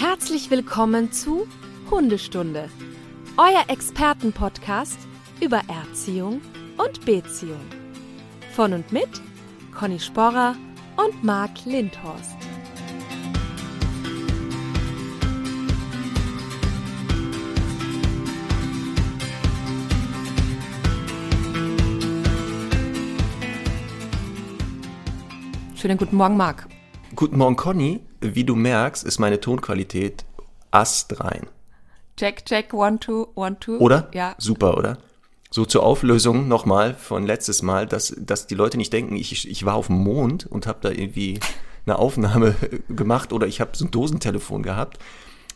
Herzlich willkommen zu Hundestunde, euer Expertenpodcast über Erziehung und Beziehung. Von und mit Conny Sporrer und Marc Lindhorst. Schönen guten Morgen, Marc. Guten Morgen, Conny. Wie du merkst, ist meine Tonqualität astrein. Check, check, one, two, one, two. Oder? Ja. Super, oder? So zur Auflösung nochmal von letztes Mal, dass, dass die Leute nicht denken, ich, ich war auf dem Mond und habe da irgendwie eine Aufnahme gemacht oder ich habe so ein Dosentelefon gehabt.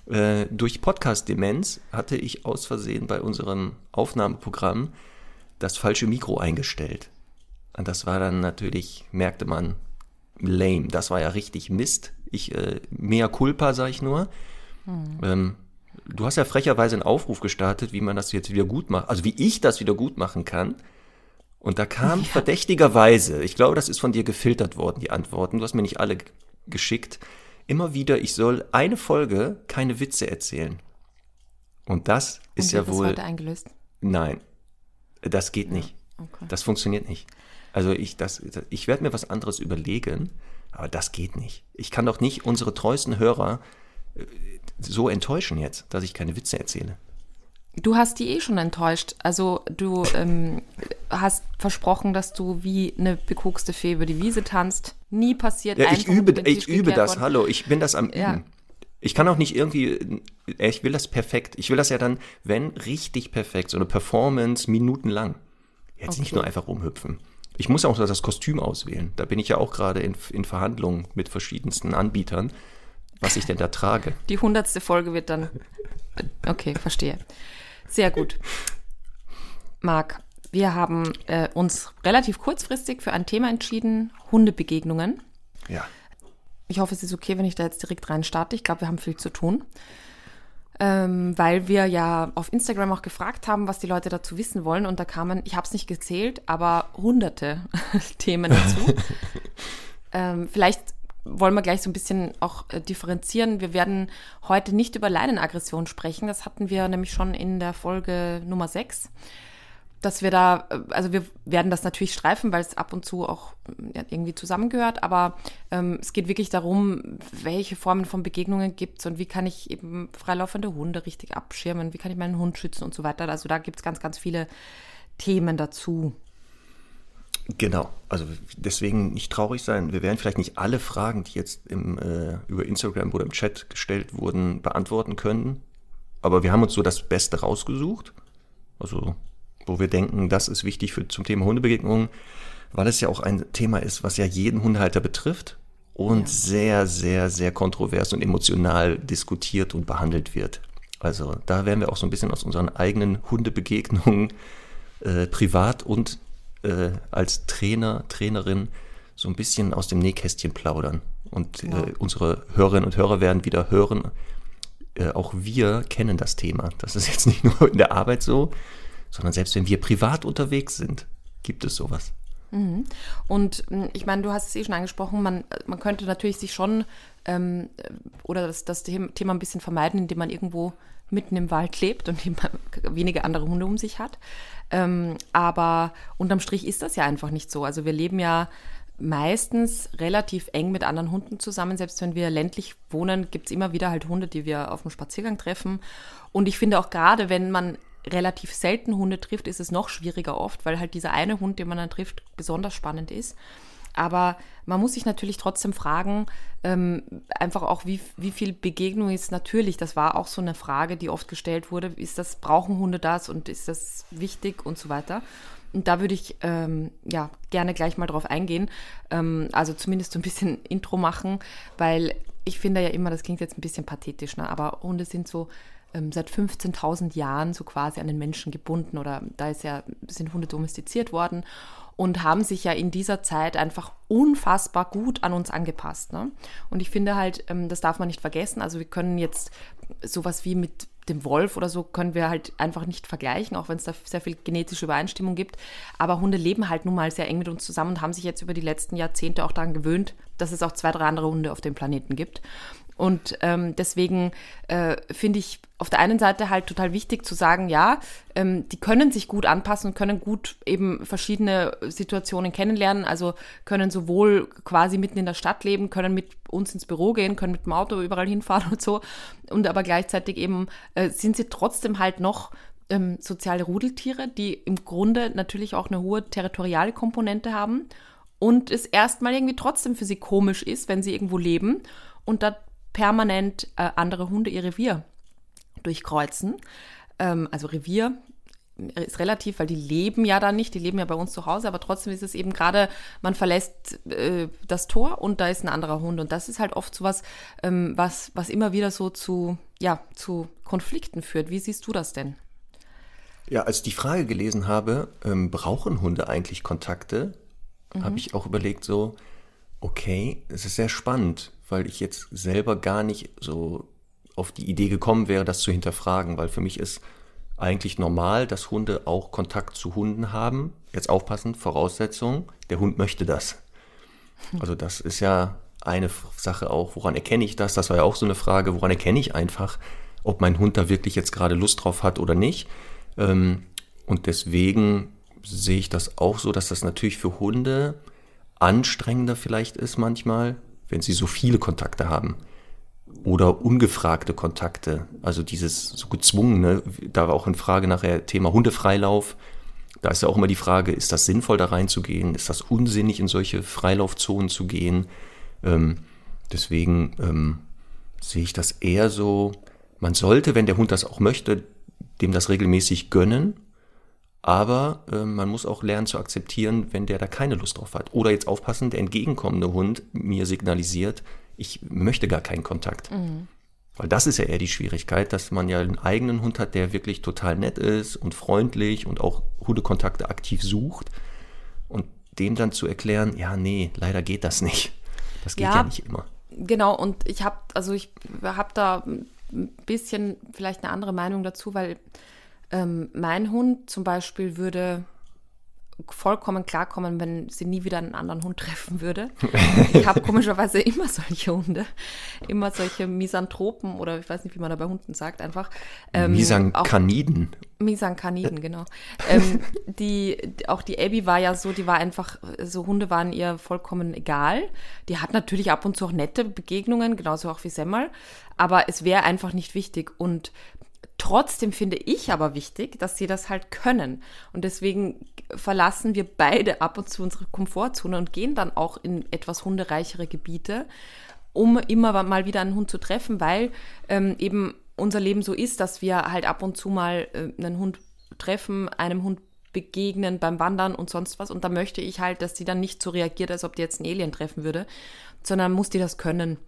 Äh, durch Podcast-Demenz hatte ich aus Versehen bei unserem Aufnahmeprogramm das falsche Mikro eingestellt. Und das war dann natürlich, merkte man, lame. Das war ja richtig Mist. Ich, äh, mehr culpa, sag ich nur. Hm. Ähm, du hast ja frecherweise einen Aufruf gestartet, wie man das jetzt wieder gut macht, also wie ich das wieder gut machen kann. Und da kam ja. verdächtigerweise, ich glaube, das ist von dir gefiltert worden, die Antworten. Du hast mir nicht alle geschickt. Immer wieder, ich soll eine Folge keine Witze erzählen. Und das ist Und ja wohl. Heute eingelöst? Nein, das geht ja. nicht. Okay. Das funktioniert nicht. Also ich, das, ich werde mir was anderes überlegen, aber das geht nicht. Ich kann doch nicht unsere treuesten Hörer äh, so enttäuschen jetzt, dass ich keine Witze erzähle. Du hast die eh schon enttäuscht. Also du ähm, hast versprochen, dass du wie eine bekokste Fee über die Wiese tanzt. Nie passiert. Ja, ich übe, ich übe das. Worden. Hallo, ich bin das am ja. Üben. Ich kann auch nicht irgendwie, äh, ich will das perfekt. Ich will das ja dann, wenn richtig perfekt, so eine Performance minutenlang. Jetzt okay. nicht nur einfach rumhüpfen. Ich muss auch das Kostüm auswählen. Da bin ich ja auch gerade in, in Verhandlungen mit verschiedensten Anbietern, was ich denn da trage. Die hundertste Folge wird dann. Okay, verstehe. Sehr gut. Marc, wir haben äh, uns relativ kurzfristig für ein Thema entschieden: Hundebegegnungen. Ja. Ich hoffe, es ist okay, wenn ich da jetzt direkt rein starte. Ich glaube, wir haben viel zu tun ähm, weil wir ja auf Instagram auch gefragt haben, was die Leute dazu wissen wollen. Und da kamen, ich habe es nicht gezählt, aber hunderte Themen dazu. ähm, vielleicht wollen wir gleich so ein bisschen auch äh, differenzieren. Wir werden heute nicht über Leinenaggression sprechen. Das hatten wir nämlich schon in der Folge Nummer 6 dass wir da, äh, also wir werden das natürlich streifen, weil es ab und zu auch ja, irgendwie zusammengehört, aber ähm, es geht wirklich darum, welche Formen von Begegnungen gibt es und wie kann ich eben freilaufende Hunde richtig abschirmen, wie kann ich meinen Hund schützen und so weiter. Also da gibt es ganz, ganz viele Themen dazu. Genau, also deswegen nicht traurig sein. Wir werden vielleicht nicht alle Fragen, die jetzt im, äh, über Instagram oder im Chat gestellt wurden, beantworten können. Aber wir haben uns so das Beste rausgesucht. Also wo wir denken, das ist wichtig für, zum Thema Hundebegegnungen, weil es ja auch ein Thema ist, was ja jeden Hundehalter betrifft und ja. sehr, sehr, sehr kontrovers und emotional diskutiert und behandelt wird. Also da werden wir auch so ein bisschen aus unseren eigenen Hundebegegnungen äh, privat und äh, als Trainer, Trainerin so ein bisschen aus dem Nähkästchen plaudern. Und äh, unsere Hörerinnen und Hörer werden wieder hören, äh, auch wir kennen das Thema. Das ist jetzt nicht nur in der Arbeit so, sondern selbst wenn wir privat unterwegs sind, gibt es sowas. Mhm. Und hm, ich meine, du hast es eh schon angesprochen, man, man könnte natürlich sich schon ähm, oder das, das Thema ein bisschen vermeiden, indem man irgendwo mitten im Wald lebt und wenige andere Hunde um sich hat. Ähm, aber unterm Strich ist das ja einfach nicht so. Also wir leben ja meistens relativ eng mit anderen Hunden zusammen. Selbst wenn wir ländlich wohnen, gibt es immer wieder halt Hunde, die wir auf dem Spaziergang treffen. Und ich finde auch gerade, wenn man relativ selten Hunde trifft, ist es noch schwieriger oft, weil halt dieser eine Hund, den man dann trifft, besonders spannend ist. Aber man muss sich natürlich trotzdem fragen, ähm, einfach auch, wie, wie viel Begegnung ist natürlich, das war auch so eine Frage, die oft gestellt wurde, ist das, brauchen Hunde das und ist das wichtig und so weiter. Und da würde ich ähm, ja gerne gleich mal drauf eingehen, ähm, also zumindest so ein bisschen Intro machen, weil ich finde ja immer, das klingt jetzt ein bisschen pathetisch, ne? aber Hunde sind so ähm, seit 15.000 Jahren so quasi an den Menschen gebunden oder da ist ja, sind Hunde domestiziert worden und haben sich ja in dieser Zeit einfach unfassbar gut an uns angepasst. Ne? Und ich finde halt, ähm, das darf man nicht vergessen. Also wir können jetzt sowas wie mit dem Wolf oder so können wir halt einfach nicht vergleichen, auch wenn es da sehr viel genetische Übereinstimmung gibt. Aber Hunde leben halt nun mal sehr eng mit uns zusammen und haben sich jetzt über die letzten Jahrzehnte auch daran gewöhnt, dass es auch zwei, drei andere Hunde auf dem Planeten gibt. Und ähm, deswegen äh, finde ich auf der einen Seite halt total wichtig zu sagen, ja, ähm, die können sich gut anpassen und können gut eben verschiedene Situationen kennenlernen. Also können sowohl quasi mitten in der Stadt leben, können mit uns ins Büro gehen, können mit dem Auto überall hinfahren und so. Und aber gleichzeitig eben äh, sind sie trotzdem halt noch ähm, soziale Rudeltiere, die im Grunde natürlich auch eine hohe territoriale Komponente haben und es erstmal irgendwie trotzdem für sie komisch ist, wenn sie irgendwo leben und da permanent äh, andere Hunde ihr Revier durchkreuzen. Ähm, also Revier ist relativ, weil die leben ja da nicht, die leben ja bei uns zu Hause, aber trotzdem ist es eben gerade, man verlässt äh, das Tor und da ist ein anderer Hund. Und das ist halt oft so was, ähm, was, was immer wieder so zu, ja, zu Konflikten führt. Wie siehst du das denn? Ja, als ich die Frage gelesen habe, ähm, brauchen Hunde eigentlich Kontakte, mhm. habe ich auch überlegt, so, okay, es ist sehr spannend, weil ich jetzt selber gar nicht so auf die Idee gekommen wäre, das zu hinterfragen, weil für mich ist eigentlich normal, dass Hunde auch Kontakt zu Hunden haben. Jetzt aufpassen, Voraussetzung, der Hund möchte das. Also das ist ja eine Sache auch, woran erkenne ich das? Das war ja auch so eine Frage, woran erkenne ich einfach, ob mein Hund da wirklich jetzt gerade Lust drauf hat oder nicht. Ähm, und deswegen sehe ich das auch so, dass das natürlich für Hunde anstrengender vielleicht ist manchmal, wenn sie so viele Kontakte haben oder ungefragte Kontakte, also dieses so gezwungene, da war auch in Frage nachher Thema Hundefreilauf. Da ist ja auch immer die Frage, ist das sinnvoll da reinzugehen? Ist das unsinnig in solche Freilaufzonen zu gehen? Ähm, deswegen ähm, sehe ich das eher so, man sollte, wenn der Hund das auch möchte, dem das regelmäßig gönnen, aber äh, man muss auch lernen zu akzeptieren, wenn der da keine Lust drauf hat. Oder jetzt aufpassen, der entgegenkommende Hund mir signalisiert, ich möchte gar keinen Kontakt. Mhm. Weil das ist ja eher die Schwierigkeit, dass man ja einen eigenen Hund hat, der wirklich total nett ist und freundlich und auch Hundekontakte aktiv sucht. Und dem dann zu erklären, ja, nee, leider geht das nicht. Das geht ja, ja nicht immer. Genau, und ich habe, also ich habe da ein bisschen vielleicht eine andere Meinung dazu, weil ähm, mein Hund zum Beispiel würde vollkommen klarkommen, wenn sie nie wieder einen anderen Hund treffen würde. Ich habe komischerweise immer solche Hunde, immer solche Misanthropen oder ich weiß nicht, wie man da bei Hunden sagt, einfach. Ähm, Misankaniden. Misankaniden, genau. ähm, die, auch die Abby war ja so, die war einfach, so Hunde waren ihr vollkommen egal. Die hat natürlich ab und zu auch nette Begegnungen, genauso auch wie Semmel, aber es wäre einfach nicht wichtig. Und Trotzdem finde ich aber wichtig, dass sie das halt können. Und deswegen verlassen wir beide ab und zu unsere Komfortzone und gehen dann auch in etwas hundereichere Gebiete, um immer mal wieder einen Hund zu treffen, weil ähm, eben unser Leben so ist, dass wir halt ab und zu mal äh, einen Hund treffen, einem Hund begegnen beim Wandern und sonst was. Und da möchte ich halt, dass die dann nicht so reagiert, als ob die jetzt einen Alien treffen würde, sondern muss die das können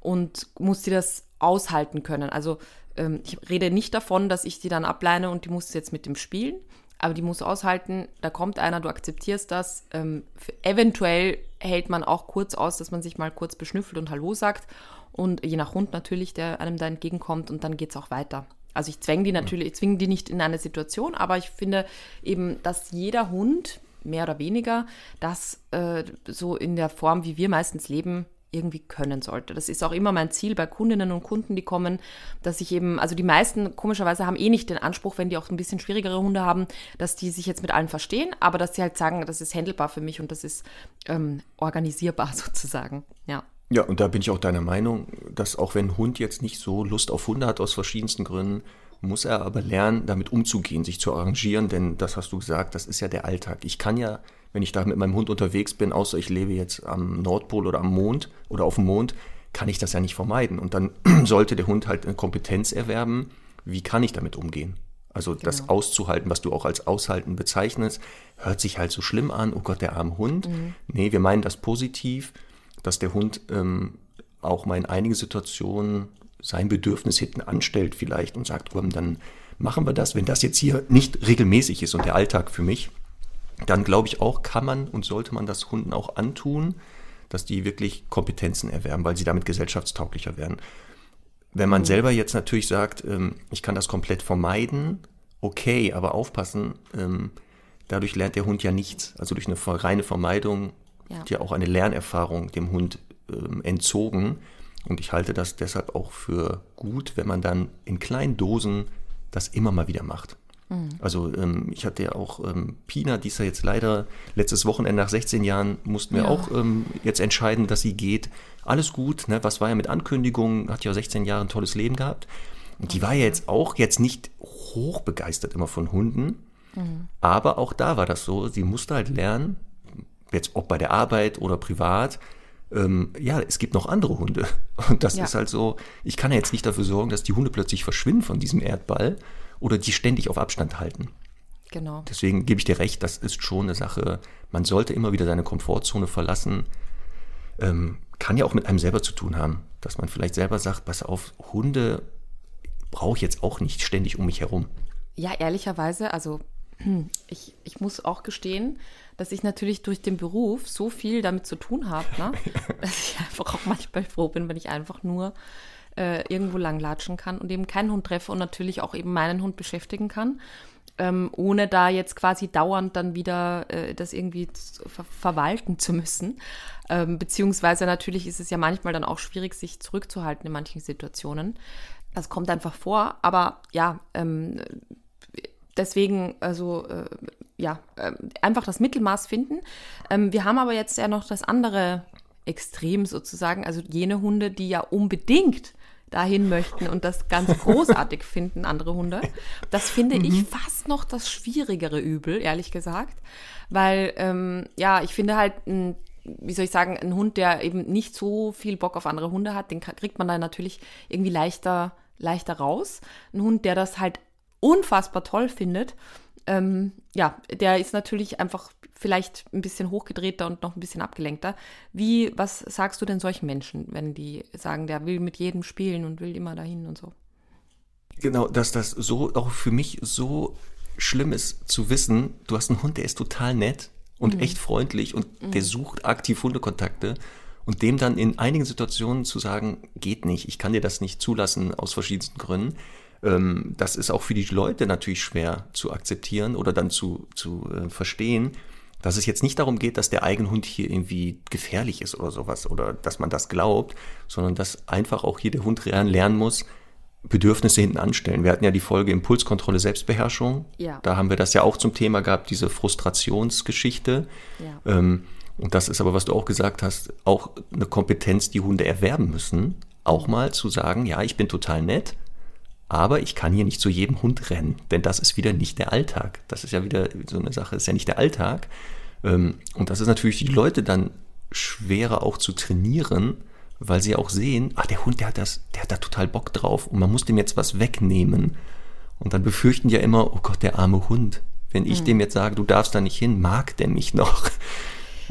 und muss die das aushalten können. Also ähm, ich rede nicht davon, dass ich die dann ableine und die muss jetzt mit dem spielen, aber die muss aushalten, da kommt einer, du akzeptierst das. Ähm, eventuell hält man auch kurz aus, dass man sich mal kurz beschnüffelt und Hallo sagt. Und je nach Hund natürlich, der einem da entgegenkommt und dann geht es auch weiter. Also ich zwänge die natürlich, ich zwinge die nicht in eine Situation, aber ich finde eben, dass jeder Hund, mehr oder weniger, das äh, so in der Form, wie wir meistens leben, irgendwie können sollte. Das ist auch immer mein Ziel bei Kundinnen und Kunden, die kommen, dass ich eben, also die meisten komischerweise haben eh nicht den Anspruch, wenn die auch ein bisschen schwierigere Hunde haben, dass die sich jetzt mit allen verstehen, aber dass sie halt sagen, das ist handelbar für mich und das ist ähm, organisierbar sozusagen. Ja. Ja, und da bin ich auch deiner Meinung, dass auch wenn ein Hund jetzt nicht so Lust auf Hunde hat aus verschiedensten Gründen, muss er aber lernen, damit umzugehen, sich zu arrangieren, denn das hast du gesagt, das ist ja der Alltag. Ich kann ja wenn ich da mit meinem Hund unterwegs bin, außer ich lebe jetzt am Nordpol oder am Mond oder auf dem Mond, kann ich das ja nicht vermeiden. Und dann sollte der Hund halt eine Kompetenz erwerben, wie kann ich damit umgehen? Also genau. das auszuhalten, was du auch als Aushalten bezeichnest, hört sich halt so schlimm an, oh Gott, der arme Hund. Mhm. Nee, wir meinen das positiv, dass der Hund ähm, auch mal in einigen Situationen sein Bedürfnis hinten anstellt vielleicht und sagt, oh, dann machen wir das, wenn das jetzt hier nicht regelmäßig ist und der Alltag für mich, dann glaube ich auch, kann man und sollte man das Hunden auch antun, dass die wirklich Kompetenzen erwerben, weil sie damit gesellschaftstauglicher werden. Wenn man mhm. selber jetzt natürlich sagt, ähm, ich kann das komplett vermeiden, okay, aber aufpassen, ähm, dadurch lernt der Hund ja nichts. Also durch eine reine Vermeidung, ja. ja auch eine Lernerfahrung dem Hund ähm, entzogen. Und ich halte das deshalb auch für gut, wenn man dann in kleinen Dosen das immer mal wieder macht. Mhm. Also ähm, ich hatte ja auch ähm, Pina, die ist ja jetzt leider letztes Wochenende nach 16 Jahren, mussten wir ja. auch ähm, jetzt entscheiden, dass sie geht. Alles gut, ne? was war ja mit Ankündigungen, hat ja 16 Jahre ein tolles Leben gehabt. Und die war ja jetzt auch jetzt nicht hochbegeistert immer von Hunden. Mhm. Aber auch da war das so, sie musste halt lernen, jetzt ob bei der Arbeit oder privat, ähm, ja, es gibt noch andere Hunde. Und das ja. ist halt so, ich kann ja jetzt nicht dafür sorgen, dass die Hunde plötzlich verschwinden von diesem Erdball oder die ständig auf Abstand halten. Genau. Deswegen gebe ich dir recht, das ist schon eine Sache, man sollte immer wieder seine Komfortzone verlassen. Ähm, kann ja auch mit einem selber zu tun haben, dass man vielleicht selber sagt, pass auf, Hunde brauche ich jetzt auch nicht ständig um mich herum. Ja, ehrlicherweise, also ich, ich muss auch gestehen, dass ich natürlich durch den Beruf so viel damit zu tun habe, ne? dass ich einfach auch manchmal froh bin, wenn ich einfach nur äh, irgendwo langlatschen kann und eben keinen Hund treffe und natürlich auch eben meinen Hund beschäftigen kann, ähm, ohne da jetzt quasi dauernd dann wieder äh, das irgendwie ver verwalten zu müssen. Ähm, beziehungsweise natürlich ist es ja manchmal dann auch schwierig, sich zurückzuhalten in manchen Situationen. Das kommt einfach vor, aber ja, ähm, deswegen, also äh, ja, äh, einfach das Mittelmaß finden. Ähm, wir haben aber jetzt ja noch das andere Extrem sozusagen, also jene Hunde, die ja unbedingt dahin möchten und das ganz großartig finden, andere Hunde. Das finde mhm. ich fast noch das schwierigere Übel, ehrlich gesagt. Weil, ähm, ja, ich finde halt, ein, wie soll ich sagen, ein Hund, der eben nicht so viel Bock auf andere Hunde hat, den kriegt man dann natürlich irgendwie leichter, leichter raus. Ein Hund, der das halt unfassbar toll findet, ähm, ja, der ist natürlich einfach vielleicht ein bisschen hochgedrehter und noch ein bisschen abgelenkter. Wie, was sagst du denn solchen Menschen, wenn die sagen, der will mit jedem spielen und will immer dahin und so? Genau, dass das so auch für mich so schlimm ist zu wissen, du hast einen Hund, der ist total nett und mhm. echt freundlich und mhm. der sucht aktiv Hundekontakte und dem dann in einigen Situationen zu sagen, geht nicht, ich kann dir das nicht zulassen aus verschiedensten Gründen, ähm, das ist auch für die Leute natürlich schwer zu akzeptieren oder dann zu, zu äh, verstehen, dass es jetzt nicht darum geht, dass der Eigenhund hier irgendwie gefährlich ist oder sowas oder dass man das glaubt, sondern dass einfach auch hier der Hund lernen muss, Bedürfnisse hinten anstellen. Wir hatten ja die Folge Impulskontrolle, Selbstbeherrschung. Ja. Da haben wir das ja auch zum Thema gehabt, diese Frustrationsgeschichte. Ja. Ähm, und das ist aber, was du auch gesagt hast, auch eine Kompetenz, die Hunde erwerben müssen. Auch mal zu sagen, ja, ich bin total nett, aber ich kann hier nicht zu jedem Hund rennen, denn das ist wieder nicht der Alltag. Das ist ja wieder so eine Sache, das ist ja nicht der Alltag. Ähm, und das ist natürlich die Leute dann schwerer auch zu trainieren, weil sie auch sehen, ah, der Hund, der hat das, der hat da total Bock drauf und man muss dem jetzt was wegnehmen. Und dann befürchten ja immer, oh Gott, der arme Hund. Wenn ich mhm. dem jetzt sage, du darfst da nicht hin, mag der mich noch?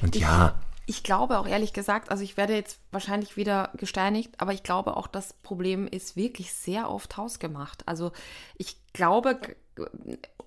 Und ich, ja ich glaube auch ehrlich gesagt, also ich werde jetzt wahrscheinlich wieder gesteinigt, aber ich glaube auch, das Problem ist wirklich sehr oft hausgemacht. Also ich glaube,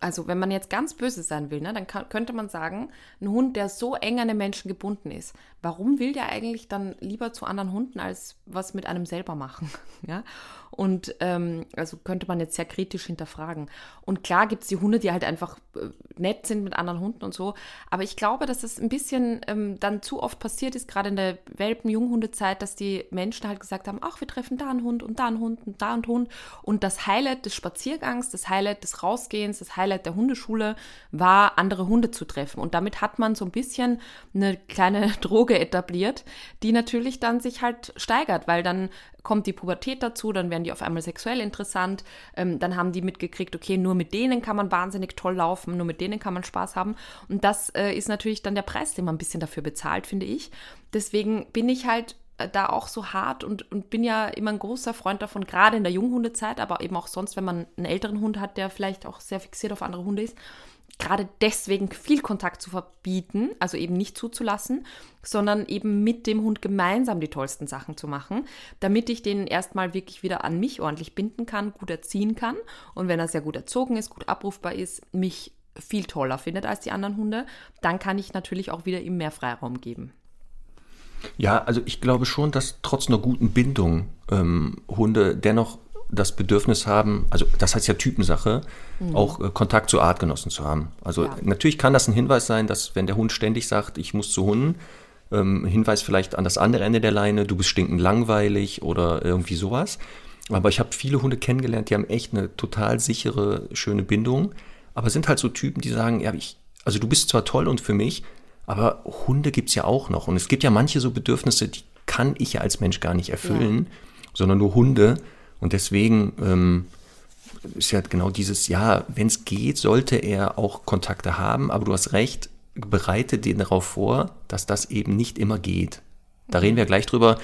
also wenn man jetzt ganz böse sein will, ne, dann kann, könnte man sagen, ein Hund, der so eng an den Menschen gebunden ist, warum will der eigentlich dann lieber zu anderen Hunden als was mit einem selber machen? ja? Und ähm, also könnte man jetzt sehr kritisch hinterfragen. Und klar gibt es die Hunde, die halt einfach äh, nett sind mit anderen Hunden und so. Aber ich glaube, dass es ein bisschen ähm, dann zu oft passiert ist, gerade in der Welpen-Junghundezeit, dass die Menschen halt gesagt haben, ach, wir treffen da einen Hund und da einen Hund und da einen Hund. Und das Highlight des Spaziergangs, das Highlight des Rausgehens, das Highlight der Hundeschule war, andere Hunde zu treffen. Und damit hat man so ein bisschen eine kleine Droge etabliert, die natürlich dann sich halt steigert, weil dann kommt die Pubertät dazu, dann werden die auf einmal sexuell interessant, ähm, dann haben die mitgekriegt, okay, nur mit denen kann man wahnsinnig toll laufen, nur mit denen kann man Spaß haben. Und das äh, ist natürlich dann der Preis, den man ein bisschen dafür bezahlt, finde ich. Deswegen bin ich halt da auch so hart und, und bin ja immer ein großer Freund davon, gerade in der Junghundezeit, aber eben auch sonst, wenn man einen älteren Hund hat, der vielleicht auch sehr fixiert auf andere Hunde ist, gerade deswegen viel Kontakt zu verbieten, also eben nicht zuzulassen, sondern eben mit dem Hund gemeinsam die tollsten Sachen zu machen, damit ich den erstmal wirklich wieder an mich ordentlich binden kann, gut erziehen kann und wenn er sehr gut erzogen ist, gut abrufbar ist, mich viel toller findet als die anderen Hunde, dann kann ich natürlich auch wieder ihm mehr Freiraum geben. Ja, also ich glaube schon, dass trotz einer guten Bindung ähm, Hunde dennoch das Bedürfnis haben, also das heißt ja Typensache, mhm. auch äh, Kontakt zu Artgenossen zu haben. Also ja. natürlich kann das ein Hinweis sein, dass wenn der Hund ständig sagt, ich muss zu Hunden, Ähm, Hinweis vielleicht an das andere Ende der Leine, du bist stinkend langweilig oder irgendwie sowas. Aber ich habe viele Hunde kennengelernt, die haben echt eine total sichere, schöne Bindung, aber sind halt so Typen, die sagen, ja, ich, also du bist zwar toll und für mich, aber Hunde gibt es ja auch noch. Und es gibt ja manche so Bedürfnisse, die kann ich ja als Mensch gar nicht erfüllen, ja. sondern nur Hunde. Und deswegen ähm, ist ja genau dieses, ja, wenn es geht, sollte er auch Kontakte haben, aber du hast recht, bereite den darauf vor, dass das eben nicht immer geht. Da reden wir gleich drüber,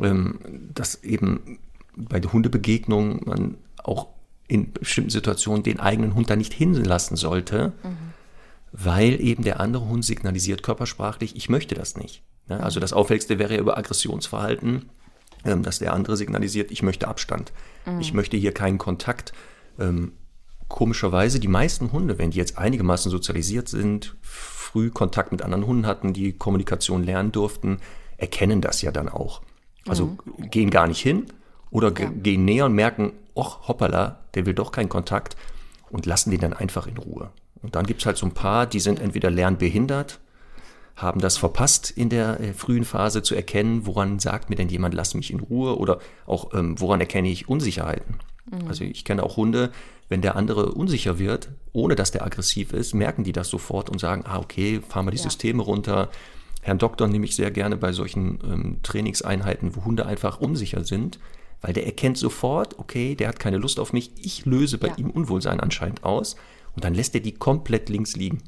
ähm, dass eben bei der Hundebegegnung man auch in bestimmten Situationen den eigenen Hund da nicht hinlassen sollte, mhm. Weil eben der andere Hund signalisiert körpersprachlich, ich möchte das nicht. Ne? Also das Auffälligste wäre ja über Aggressionsverhalten, ähm, dass der andere signalisiert, ich möchte Abstand, mhm. ich möchte hier keinen Kontakt. Ähm, komischerweise, die meisten Hunde, wenn die jetzt einigermaßen sozialisiert sind, früh Kontakt mit anderen Hunden hatten, die Kommunikation lernen durften, erkennen das ja dann auch. Also mhm. gehen gar nicht hin oder ja. gehen näher und merken, och, hoppala, der will doch keinen Kontakt und lassen den dann einfach in Ruhe. Und dann gibt es halt so ein paar, die sind entweder lernbehindert, haben das verpasst in der äh, frühen Phase zu erkennen, woran sagt mir denn jemand, lass mich in Ruhe oder auch ähm, woran erkenne ich Unsicherheiten. Mhm. Also ich kenne auch Hunde, wenn der andere unsicher wird, ohne dass der aggressiv ist, merken die das sofort und sagen, ah, okay, fahren wir die ja. Systeme runter. Herrn Doktor nehme ich sehr gerne bei solchen ähm, Trainingseinheiten, wo Hunde einfach unsicher sind, weil der erkennt sofort, okay, der hat keine Lust auf mich, ich löse bei ja. ihm Unwohlsein anscheinend aus und dann lässt er die komplett links liegen.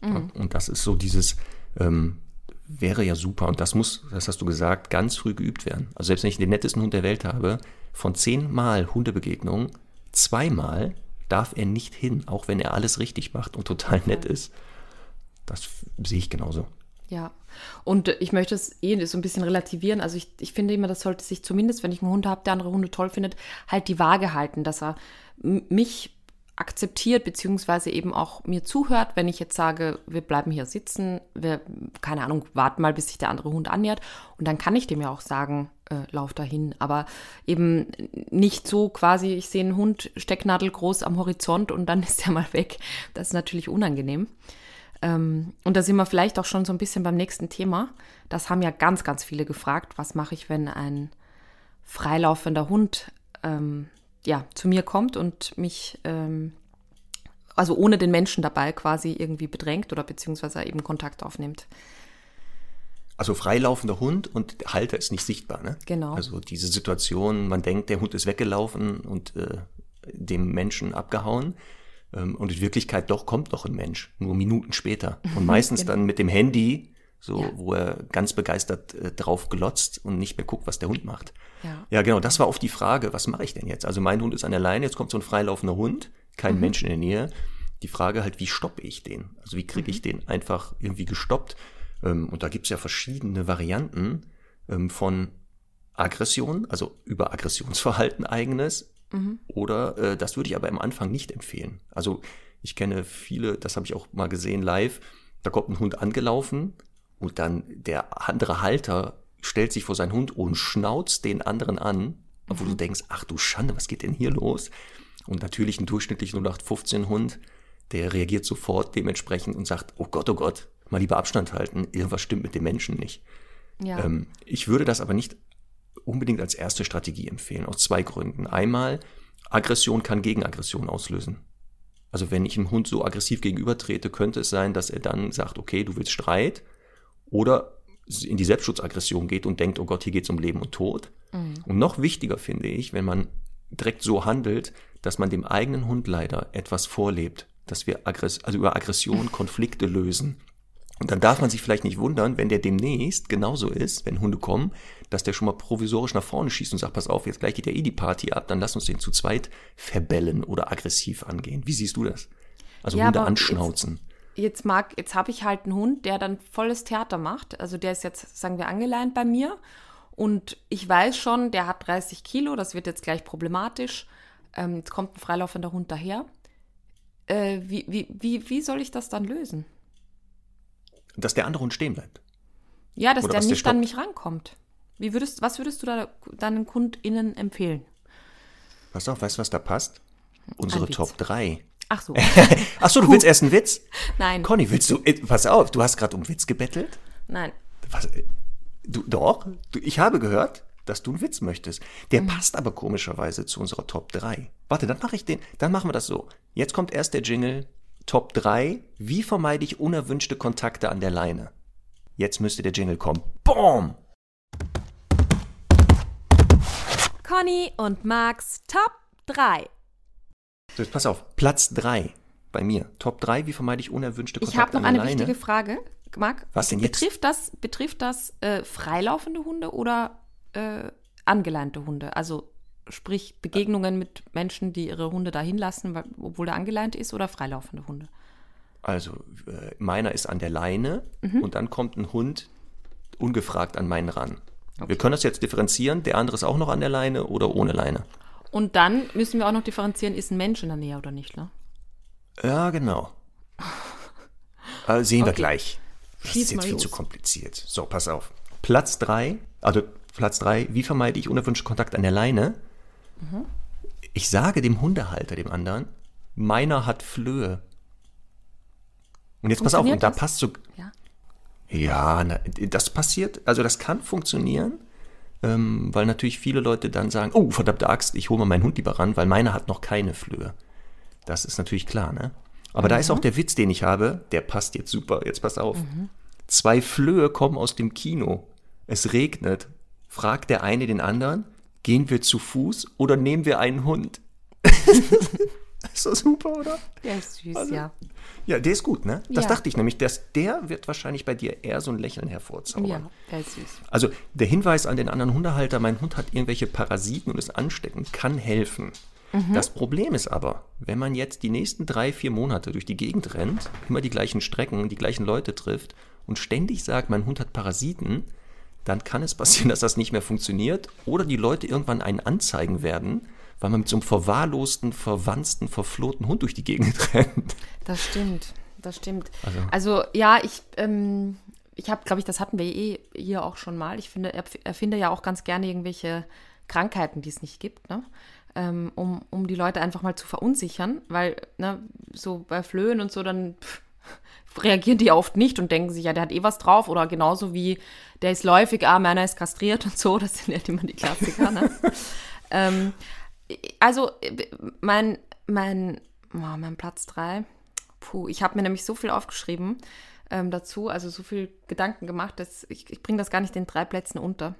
Mhm. Und das ist so dieses, ähm, wäre ja super und das muss, das hast du gesagt, ganz früh geübt werden. Also selbst wenn ich den nettesten Hund der Welt habe, von zehnmal Hundebegegnungen zweimal darf er nicht hin, auch wenn er alles richtig macht und total nett ist. Das sehe ich genauso. Ja, und ich möchte es eh so ein bisschen relativieren. Also ich, ich finde immer, das sollte sich zumindest, wenn ich einen Hund habe, der andere Hunde toll findet, halt die Waage halten, dass er mich akzeptiert, beziehungsweise eben auch mir zuhört, wenn ich jetzt sage, wir bleiben hier sitzen, wir, keine Ahnung, warten mal, bis sich der andere Hund annähert. Und dann kann ich dem ja auch sagen, äh, lauf dahin. Aber eben nicht so quasi, ich sehe einen Hund stecknadelgroß am Horizont und dann ist er mal weg. Das ist natürlich unangenehm. Ähm, und da sind wir vielleicht auch schon so ein bisschen beim nächsten Thema. Das haben ja ganz, ganz viele gefragt. Was mache ich, wenn ein freilaufender Hund ähm, ja, zu mir kommt und mich, ähm, also ohne den Menschen dabei quasi irgendwie bedrängt oder beziehungsweise eben Kontakt aufnimmt. Also freilaufender Hund und Halter ist nicht sichtbar, ne? Genau. Also diese Situation, man denkt, der Hund ist weggelaufen und äh, dem Menschen abgehauen. Ähm, und in Wirklichkeit doch kommt noch ein Mensch, nur Minuten später. Und meistens genau. dann mit dem Handy so, ja. wo er ganz begeistert äh, drauf glotzt und nicht mehr guckt, was der Hund macht. Ja. ja, genau, das war oft die Frage, was mache ich denn jetzt? Also mein Hund ist an der Leine, jetzt kommt so ein freilaufender Hund, kein mhm. Mensch in der Nähe. Die Frage halt, wie stoppe ich den? Also wie kriege ich mhm. den einfach irgendwie gestoppt? Ähm, und da gibt's ja verschiedene Varianten ähm, von Aggression, also über Aggressionsverhalten eigenes. Mhm. Oder äh, das würde ich aber am Anfang nicht empfehlen. Also ich kenne viele, das habe ich auch mal gesehen live, da kommt ein Hund angelaufen, und dann der andere Halter stellt sich vor seinen Hund und schnauzt den anderen an, obwohl mhm. du denkst, ach du Schande, was geht denn hier los? Und natürlich ein durchschnittlicher 0815 Hund, der reagiert sofort dementsprechend und sagt, oh Gott, oh Gott, mal lieber Abstand halten, irgendwas stimmt mit dem Menschen nicht. Ja. Ähm, ich würde das aber nicht unbedingt als erste Strategie empfehlen, aus zwei Gründen. Einmal, Aggression kann Gegenaggression auslösen. Also wenn ich einem Hund so aggressiv gegenübertrete, könnte es sein, dass er dann sagt, okay, du willst Streit, oder in die Selbstschutzaggression geht und denkt, oh Gott, hier geht es um Leben und Tod. Mhm. Und noch wichtiger finde ich, wenn man direkt so handelt, dass man dem eigenen Hund leider etwas vorlebt, dass wir Aggress also über Aggression Konflikte lösen. Und dann darf man sich vielleicht nicht wundern, wenn der demnächst genauso ist, wenn Hunde kommen, dass der schon mal provisorisch nach vorne schießt und sagt, pass auf, jetzt gleich geht ja eh die Party ab, dann lass uns den zu zweit verbellen oder aggressiv angehen. Wie siehst du das? Also ja, Hunde anschnauzen jetzt mag, jetzt habe ich halt einen Hund, der dann volles Theater macht. Also der ist jetzt, sagen wir, angeleint bei mir. Und ich weiß schon, der hat 30 Kilo, das wird jetzt gleich problematisch. Ähm, jetzt kommt ein freilaufender Hund daher. Äh, wie, wie, wie, wie soll ich das dann lösen? Dass der andere Hund stehen bleibt. Ja, dass Oder der nicht der an mich rankommt. Wie würdest, was würdest du da deinen KundInnen empfehlen? Pass auf, weißt du, was da passt? Unsere Top 3. Ach so. Ach so, du willst erst einen Witz? Nein. Conny, willst du, äh, pass auf, du hast gerade um Witz gebettelt? Nein. Was? Du, doch, du, ich habe gehört, dass du einen Witz möchtest. Der passt aber komischerweise zu unserer Top 3. Warte, dann mache ich den, dann machen wir das so. Jetzt kommt erst der Jingle Top 3. Wie vermeide ich unerwünschte Kontakte an der Leine? Jetzt müsste der Jingle kommen. Boom! Conny und Max Top 3. So, jetzt pass auf. Platz 3 bei mir. Top 3, wie vermeide ich unerwünschte Ich Kontakte habe noch eine Leine? wichtige Frage, Marc. Was denn jetzt? Betrifft das, betrifft das äh, freilaufende Hunde oder äh, angeleinte Hunde? Also sprich Begegnungen mit Menschen, die ihre Hunde dahin lassen, weil, obwohl der angeleint ist, oder freilaufende Hunde? Also, äh, meiner ist an der Leine Mhm. und dann kommt ein Hund ungefragt an meinen ran. Wir können das jetzt differenzieren. Der andere ist auch noch an der Leine oder ohne Leine. Und dann müssen wir auch noch differenzieren, ist ein Mensch in der Nähe oder nicht, ne? Ja, genau. Äh, sehen wir Okay. gleich. Das Schieß ist jetzt viel los. zu kompliziert. So, pass auf. Platz 3, also Platz 3, wie vermeide ich unerwünschten Kontakt an der Leine? Mhm. Ich sage dem Hundehalter, dem anderen, meiner hat Flöhe. Und jetzt pass auf, und da passt so. Ja. Ja, na, das passiert, also das kann funktionieren, ähm, weil natürlich viele Leute dann sagen, oh, verdammte Axt, ich hole mal meinen Hund lieber ran, weil meiner hat noch keine Flöhe. Das ist natürlich klar, ne? Aber da ist auch der Witz, den ich habe, der passt jetzt super. Jetzt pass auf. Zwei Flöhe kommen aus dem Kino. Es regnet. Fragt der eine den anderen, gehen wir zu Fuß oder nehmen wir einen Hund? ist das super, oder? Der ist süß, Also, ja. Ja, der ist gut, ne? Das Ja. dachte ich nämlich, dass der wird wahrscheinlich bei dir eher so ein Lächeln hervorzaubern. Ja, der ist süß. Also der Hinweis an den anderen Hundehalter, mein Hund hat irgendwelche Parasiten und ist ansteckend, kann helfen. Das Problem ist aber, wenn man jetzt die nächsten drei, vier Monate durch die Gegend rennt, immer die gleichen Strecken, die gleichen Leute trifft und ständig sagt, mein Hund hat Parasiten, dann kann es passieren, dass das nicht mehr funktioniert oder die Leute irgendwann einen anzeigen werden, weil man mit so einem verwahrlosten, verwanzten, verflohten Hund durch die Gegend rennt. Das stimmt, das stimmt. Also- Also, ja, ich, ähm, ich habe, glaube ich, das hatten wir eh hier auch schon mal. Ich finde, erf- erfinde ja auch ganz gerne irgendwelche Krankheiten, die es nicht gibt, ne? ähm, um, um die Leute einfach mal zu verunsichern, weil ne, so bei Flöhen und so, dann pff, reagieren die oft nicht und denken sich, ja, der hat eh was drauf oder genauso wie der ist läufig, ah, meiner ist kastriert und so, das sind ja immer die Klassiker. Ne? ähm, also mein, mein, oh, mein Platz 3, puh, ich habe mir nämlich so viel aufgeschrieben ähm, dazu, also so viel Gedanken gemacht, dass ich, ich bringe das gar nicht in drei Plätzen unter.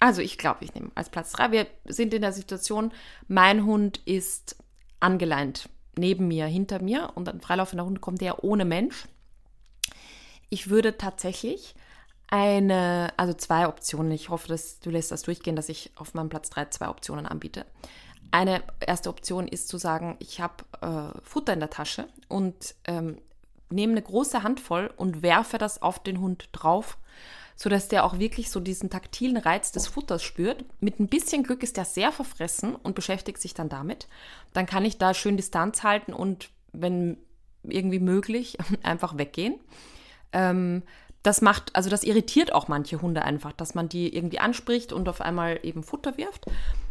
Also ich glaube, ich nehme als Platz 3. Wir sind in der Situation, mein Hund ist angeleint neben mir, hinter mir und ein freilaufender Hund kommt der ohne Mensch. Ich würde tatsächlich eine, also zwei Optionen, ich hoffe, dass du lässt das durchgehen, dass ich auf meinem Platz 3 zwei Optionen anbiete. Eine erste Option ist zu sagen, ich habe äh, Futter in der Tasche und ähm, nehme eine große Handvoll und werfe das auf den Hund drauf, sodass der auch wirklich so diesen taktilen Reiz des Futters spürt. Mit ein bisschen Glück ist der sehr verfressen und beschäftigt sich dann damit. Dann kann ich da schön Distanz halten und wenn irgendwie möglich einfach weggehen. Ähm, das macht, also das irritiert auch manche Hunde einfach, dass man die irgendwie anspricht und auf einmal eben Futter wirft.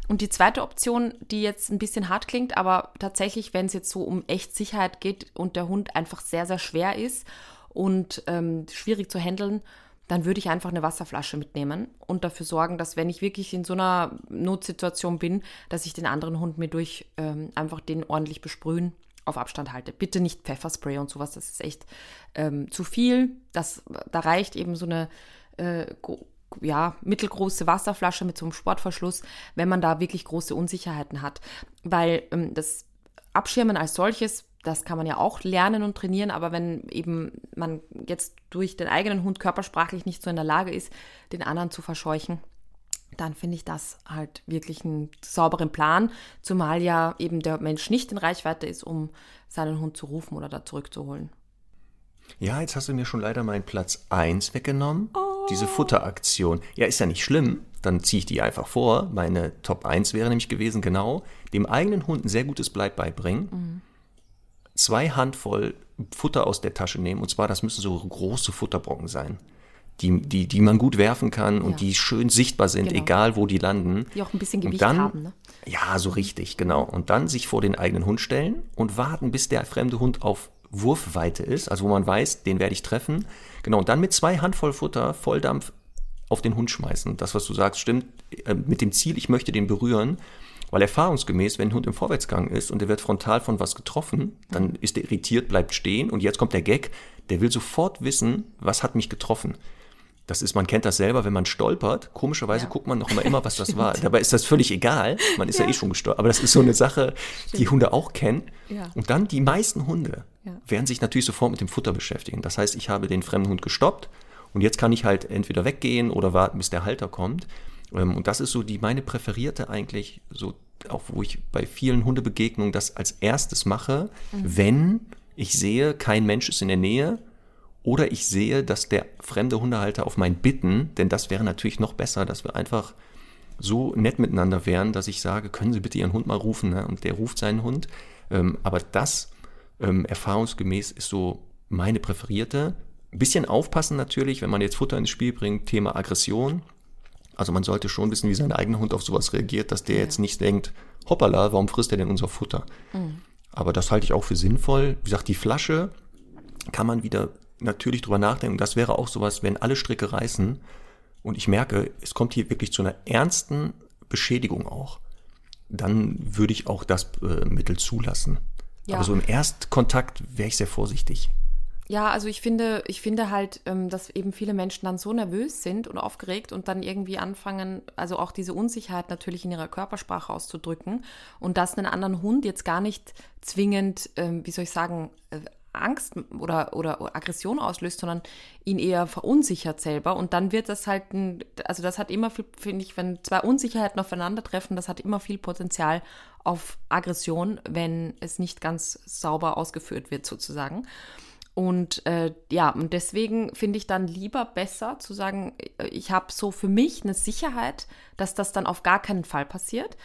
Und die zweite Option, die jetzt ein bisschen hart klingt, aber tatsächlich, wenn es jetzt so um echt Sicherheit geht und der Hund einfach sehr, sehr schwer ist und ähm, schwierig zu handeln, dann würde ich einfach eine Wasserflasche mitnehmen und dafür sorgen, dass wenn ich wirklich in so einer Notsituation bin, dass ich den anderen Hund mir durch ähm, einfach den ordentlich besprühen auf Abstand halte. Bitte nicht Pfefferspray und sowas, das ist echt ähm, zu viel. Das, da reicht eben so eine äh, ja, mittelgroße Wasserflasche mit so einem Sportverschluss, wenn man da wirklich große Unsicherheiten hat. Weil ähm, das Abschirmen als solches, das kann man ja auch lernen und trainieren, aber wenn eben man jetzt durch den eigenen Hund körpersprachlich nicht so in der Lage ist, den anderen zu verscheuchen, dann finde ich das halt wirklich einen sauberen Plan, zumal ja eben der Mensch nicht in Reichweite ist, um seinen Hund zu rufen oder da zurückzuholen. Ja, jetzt hast du mir schon leider meinen Platz 1 weggenommen. Oh. Diese Futteraktion. Ja, ist ja nicht schlimm. Dann ziehe ich die einfach vor. Meine Top 1 wäre nämlich gewesen, genau, dem eigenen Hund ein sehr gutes Bleib beibringen. Mhm. Zwei Handvoll Futter aus der Tasche nehmen. Und zwar, das müssen so große Futterbrocken sein. Die, die, die man gut werfen kann und Ja. die schön sichtbar sind, Genau. egal wo die landen. Die auch ein bisschen Und Gewicht dann, haben, ne? Ja, so richtig, genau. Und dann sich vor den eigenen Hund stellen und warten, bis der fremde Hund auf Wurfweite ist, also wo man weiß, den werde ich treffen. Genau, und dann mit zwei Handvoll Futter, Volldampf auf den Hund schmeißen. Das, was du sagst, stimmt. Äh, mit dem Ziel, ich möchte den berühren. Weil erfahrungsgemäß, wenn ein Hund im Vorwärtsgang ist und der wird frontal von was getroffen, dann ist er irritiert, bleibt stehen und jetzt kommt der Gag, der will sofort wissen, was hat mich getroffen. Das ist, man kennt das selber, wenn man stolpert. Komischerweise ja. guckt man noch immer, immer, was das war. Dabei ist das völlig egal. Man ist ja, ja eh schon gestolpert. Aber das ist so eine Sache, Stimmt. die Hunde auch kennen. Ja. Und dann die meisten Hunde werden sich natürlich sofort mit dem Futter beschäftigen. Das heißt, ich habe den fremden Hund gestoppt und jetzt kann ich halt entweder weggehen oder warten, bis der Halter kommt. Ähm, und das ist so die meine präferierte eigentlich, so auch wo ich bei vielen Hundebegegnungen das als erstes mache, mhm. wenn ich sehe, kein Mensch ist in der Nähe oder ich sehe, dass der fremde Hundehalter auf mein Bitten, denn das wäre natürlich noch besser, dass wir einfach so nett miteinander wären, dass ich sage, können Sie bitte Ihren Hund mal rufen, ne? und der ruft seinen Hund. Ähm, aber das ähm, erfahrungsgemäß ist so meine präferierte. Ein bisschen aufpassen natürlich, wenn man jetzt Futter ins Spiel bringt, Thema Aggression. Also man sollte schon wissen, wie sein eigener Hund auf sowas reagiert, dass der jetzt nicht denkt, hoppala, warum frisst er denn unser Futter? Mhm. Aber das halte ich auch für sinnvoll. Wie gesagt, die Flasche kann man wieder natürlich drüber nachdenken. Das wäre auch sowas, wenn alle Stricke reißen und ich merke, es kommt hier wirklich zu einer ernsten Beschädigung auch, dann würde ich auch das äh, Mittel zulassen. Ja. Aber so im Erstkontakt wäre ich sehr vorsichtig. Ja, also ich finde, ich finde halt, ähm, dass eben viele Menschen dann so nervös sind und aufgeregt und dann irgendwie anfangen, also auch diese Unsicherheit natürlich in ihrer Körpersprache auszudrücken und dass einen anderen Hund jetzt gar nicht zwingend, ähm, wie soll ich sagen, äh, Angst oder, oder Aggression auslöst, sondern ihn eher verunsichert selber. Und dann wird das halt, ein, also das hat immer viel, finde ich, wenn zwei Unsicherheiten aufeinandertreffen, das hat immer viel Potenzial auf Aggression, wenn es nicht ganz sauber ausgeführt wird, sozusagen. Und äh, ja, und deswegen finde ich dann lieber besser zu sagen, ich habe so für mich eine Sicherheit, dass das dann auf gar keinen Fall passiert.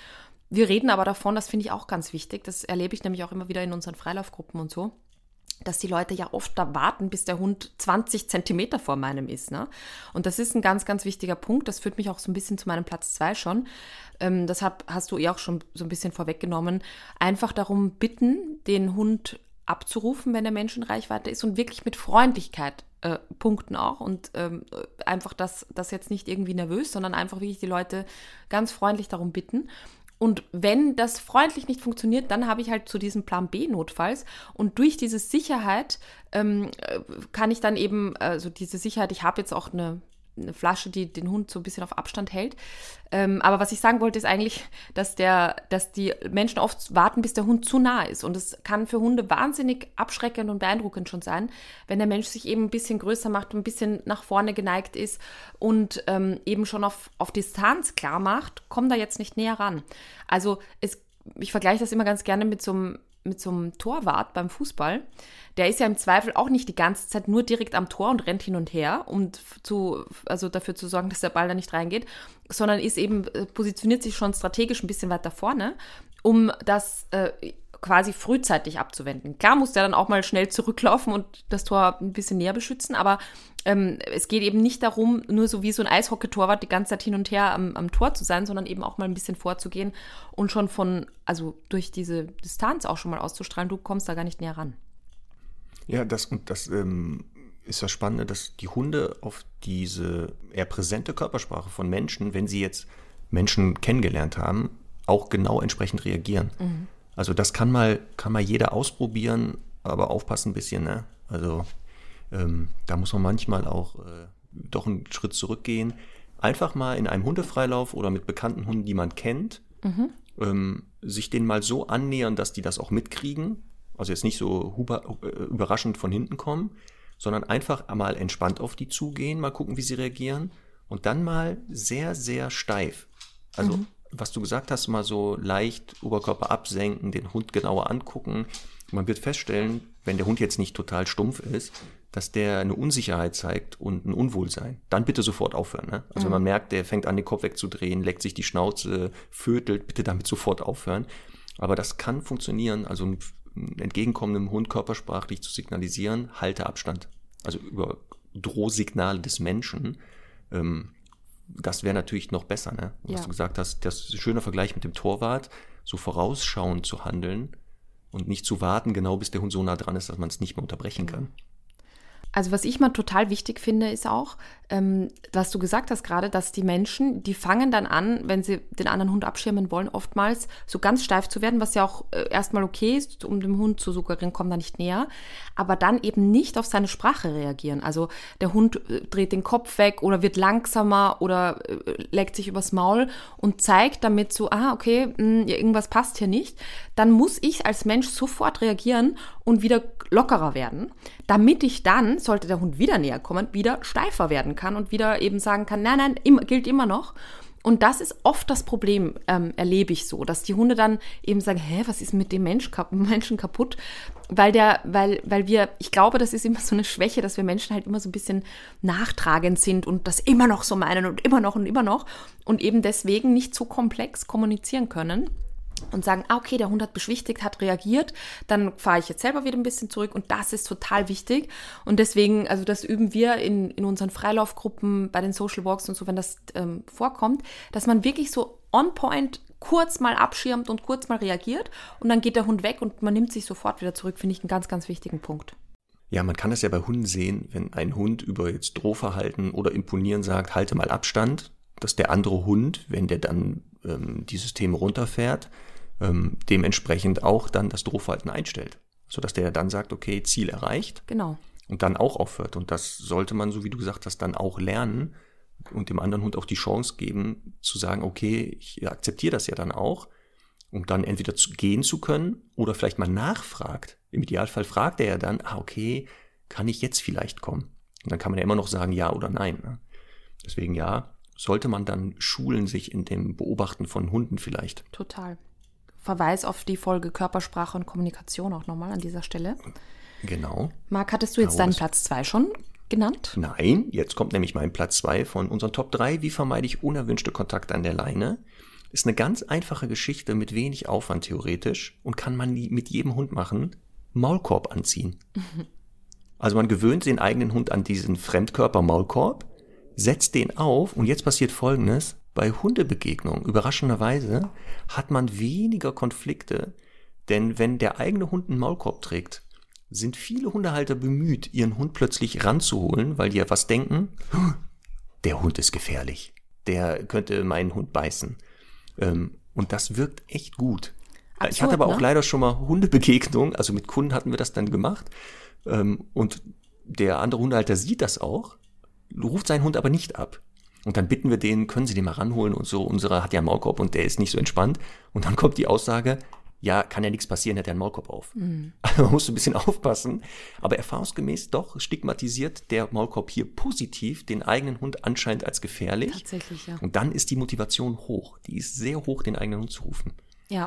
Wir reden aber davon, das finde ich auch ganz wichtig, das erlebe ich nämlich auch immer wieder in unseren Freilaufgruppen und so, dass die Leute ja oft da warten, bis der Hund 20 Zentimeter vor meinem ist. Ne? Und das ist ein ganz, ganz wichtiger Punkt. Das führt mich auch so ein bisschen zu meinem Platz zwei schon. Ähm, deshalb hast du eh auch schon so ein bisschen vorweggenommen. Einfach darum bitten, den Hund abzurufen, wenn der Mensch in Reichweite ist und wirklich mit Freundlichkeit äh, punkten auch und ähm, einfach das, das jetzt nicht irgendwie nervös, sondern einfach wirklich die Leute ganz freundlich darum bitten. Und wenn das freundlich nicht funktioniert, dann habe ich halt zu diesem Plan B notfalls. Und durch diese Sicherheit ähm, äh, kann ich dann eben, also diese Sicherheit, ich habe jetzt auch eine eine Flasche, die den Hund so ein bisschen auf Abstand hält. Ähm, aber was ich sagen wollte, ist eigentlich, dass, der, dass die Menschen oft warten, bis der Hund zu nah ist. Und es kann für Hunde wahnsinnig abschreckend und beeindruckend schon sein, wenn der Mensch sich eben ein bisschen größer macht, ein bisschen nach vorne geneigt ist und ähm, eben schon auf, auf Distanz klar macht, komm da jetzt nicht näher ran. Also es, ich vergleiche das immer ganz gerne mit so einem mit so einem Torwart beim Fußball, der ist ja im Zweifel auch nicht die ganze Zeit nur direkt am Tor und rennt hin und her, um zu, also dafür zu sorgen, dass der Ball da nicht reingeht, sondern ist eben, äh, positioniert sich schon strategisch ein bisschen weiter vorne, um das äh, quasi frühzeitig abzuwenden. Klar muss der dann auch mal schnell zurücklaufen und das Tor ein bisschen näher beschützen, aber ähm, es geht eben nicht darum, nur so wie so ein Eishockey-Torwart die ganze Zeit hin und her am, am, Tor zu sein, sondern eben auch mal ein bisschen vorzugehen und schon von, also durch diese Distanz auch schon mal auszustrahlen, du kommst da gar nicht näher ran. Ja, das, und das ähm, ist das Spannende, dass die Hunde auf diese eher präsente Körpersprache von Menschen, wenn sie jetzt Menschen kennengelernt haben, auch genau entsprechend reagieren. Mhm. Also das kann mal, kann mal jeder ausprobieren, aber aufpassen ein bisschen. Ne? Also ähm, da muss man manchmal auch äh, doch einen Schritt zurückgehen. Einfach mal in einem Hundefreilauf oder mit bekannten Hunden, die man kennt, mhm. ähm, sich denen mal so annähern, dass die das auch mitkriegen. Also jetzt nicht so äh, überraschend von hinten kommen, sondern einfach mal entspannt auf die zugehen, mal gucken, wie sie reagieren und dann mal sehr, sehr steif. Also mhm was du gesagt hast, mal so leicht Oberkörper absenken, den Hund genauer angucken. Man wird feststellen, wenn der Hund jetzt nicht total stumpf ist, dass der eine Unsicherheit zeigt und ein Unwohlsein. Dann bitte sofort aufhören. Ne? Also mhm. wenn man merkt, der fängt an, den Kopf wegzudrehen, leckt sich die Schnauze, vötelt, bitte damit sofort aufhören. Aber das kann funktionieren, also einem entgegenkommenden Hund körpersprachlich zu signalisieren, halte Abstand. Also über Drohsignale des Menschen. Ähm, das wäre natürlich noch besser, ne? Was ja. du gesagt hast, das ist ein schöner Vergleich mit dem Torwart, so vorausschauend zu handeln, und nicht zu warten, genau bis der Hund so nah dran ist, dass man es nicht mehr unterbrechen kann. Also was ich mal total wichtig finde, ist auch, ähm, was du gesagt hast gerade, dass die Menschen, die fangen dann an, wenn sie den anderen Hund abschirmen wollen, oftmals so ganz steif zu werden, was ja auch äh, erstmal okay ist, um dem Hund zu suggerieren, komm da nicht näher, aber dann eben nicht auf seine Sprache reagieren. Also der Hund äh, dreht den Kopf weg oder wird langsamer oder äh, legt sich übers Maul und zeigt damit so, ah, okay, mh, hm, irgendwas passt hier nicht. Dann muss ich als Mensch sofort reagieren und wieder lockerer werden, damit ich dann, sollte der Hund wieder näher kommen, wieder steifer werden kann und wieder eben sagen kann, nein, nein, immer, gilt immer noch. Und das ist oft das Problem, ähm, erlebe ich so, dass die Hunde dann eben sagen, hä, was ist mit dem Mensch, Menschen kaputt? Weil der, weil, weil wir, ich glaube, das ist immer so eine Schwäche, dass wir Menschen halt immer so ein bisschen nachtragend sind und das immer noch so meinen und immer noch und immer noch und eben deswegen nicht so komplex kommunizieren können und sagen, ah, okay, der Hund hat beschwichtigt, hat reagiert, dann fahre ich jetzt selber wieder ein bisschen zurück und das ist total wichtig. Und deswegen, also das üben wir in, in unseren Freilaufgruppen, bei den Social Walks und so, wenn das ähm, vorkommt, dass man wirklich so on point kurz mal abschirmt und kurz mal reagiert und dann geht der Hund weg und man nimmt sich sofort wieder zurück, finde ich einen ganz, ganz wichtigen Punkt. Ja, man kann es ja bei Hunden sehen, wenn ein Hund über jetzt Drohverhalten oder Imponieren sagt, halte mal Abstand, dass der andere Hund, wenn der dann ähm, die Systeme runterfährt, ähm, dementsprechend auch dann das Drohverhalten einstellt. Sodass der dann sagt, okay, Ziel erreicht. Genau. Und dann auch aufhört. Und das sollte man, so wie du gesagt hast, dann auch lernen und dem anderen Hund auch die Chance geben, zu sagen, okay, ich akzeptiere das ja dann auch, um dann entweder zu gehen zu können oder vielleicht mal nachfragt. Im Idealfall fragt er ja dann, ah, okay, kann ich jetzt vielleicht kommen? Und dann kann man ja immer noch sagen, ja oder nein. Ne? Deswegen ja, sollte man dann schulen sich in dem Beobachten von Hunden vielleicht. Total. Verweis auf die Folge Körpersprache und Kommunikation auch nochmal an dieser Stelle. Genau. Marc, hattest du jetzt genau, deinen Platz 2 schon genannt? Nein, jetzt kommt nämlich mein Platz 2 von unseren Top 3. Wie vermeide ich unerwünschte Kontakte an der Leine? Ist eine ganz einfache Geschichte mit wenig Aufwand theoretisch und kann man mit jedem Hund machen. Maulkorb anziehen. Also man gewöhnt den eigenen Hund an diesen Fremdkörper-Maulkorb setzt den auf und jetzt passiert Folgendes. Bei Hundebegegnungen, überraschenderweise, hat man weniger Konflikte, denn wenn der eigene Hund einen Maulkorb trägt, sind viele Hundehalter bemüht, ihren Hund plötzlich ranzuholen, weil die ja was denken, der Hund ist gefährlich, der könnte meinen Hund beißen. Ähm, und das wirkt echt gut. Absurd, ich hatte aber auch ne? leider schon mal Hundebegegnungen, also mit Kunden hatten wir das dann gemacht. Ähm, und der andere Hundehalter sieht das auch ruft seinen Hund aber nicht ab. Und dann bitten wir den, können Sie den mal ranholen und so. Unserer hat ja einen Maulkorb und der ist nicht so entspannt. Und dann kommt die Aussage, ja, kann ja nichts passieren, hat ja einen Maulkorb auf. Mhm. Also man muss ein bisschen aufpassen. Aber erfahrungsgemäß doch stigmatisiert der Maulkorb hier positiv den eigenen Hund anscheinend als gefährlich. Tatsächlich, ja. Und dann ist die Motivation hoch. Die ist sehr hoch, den eigenen Hund zu rufen. Ja,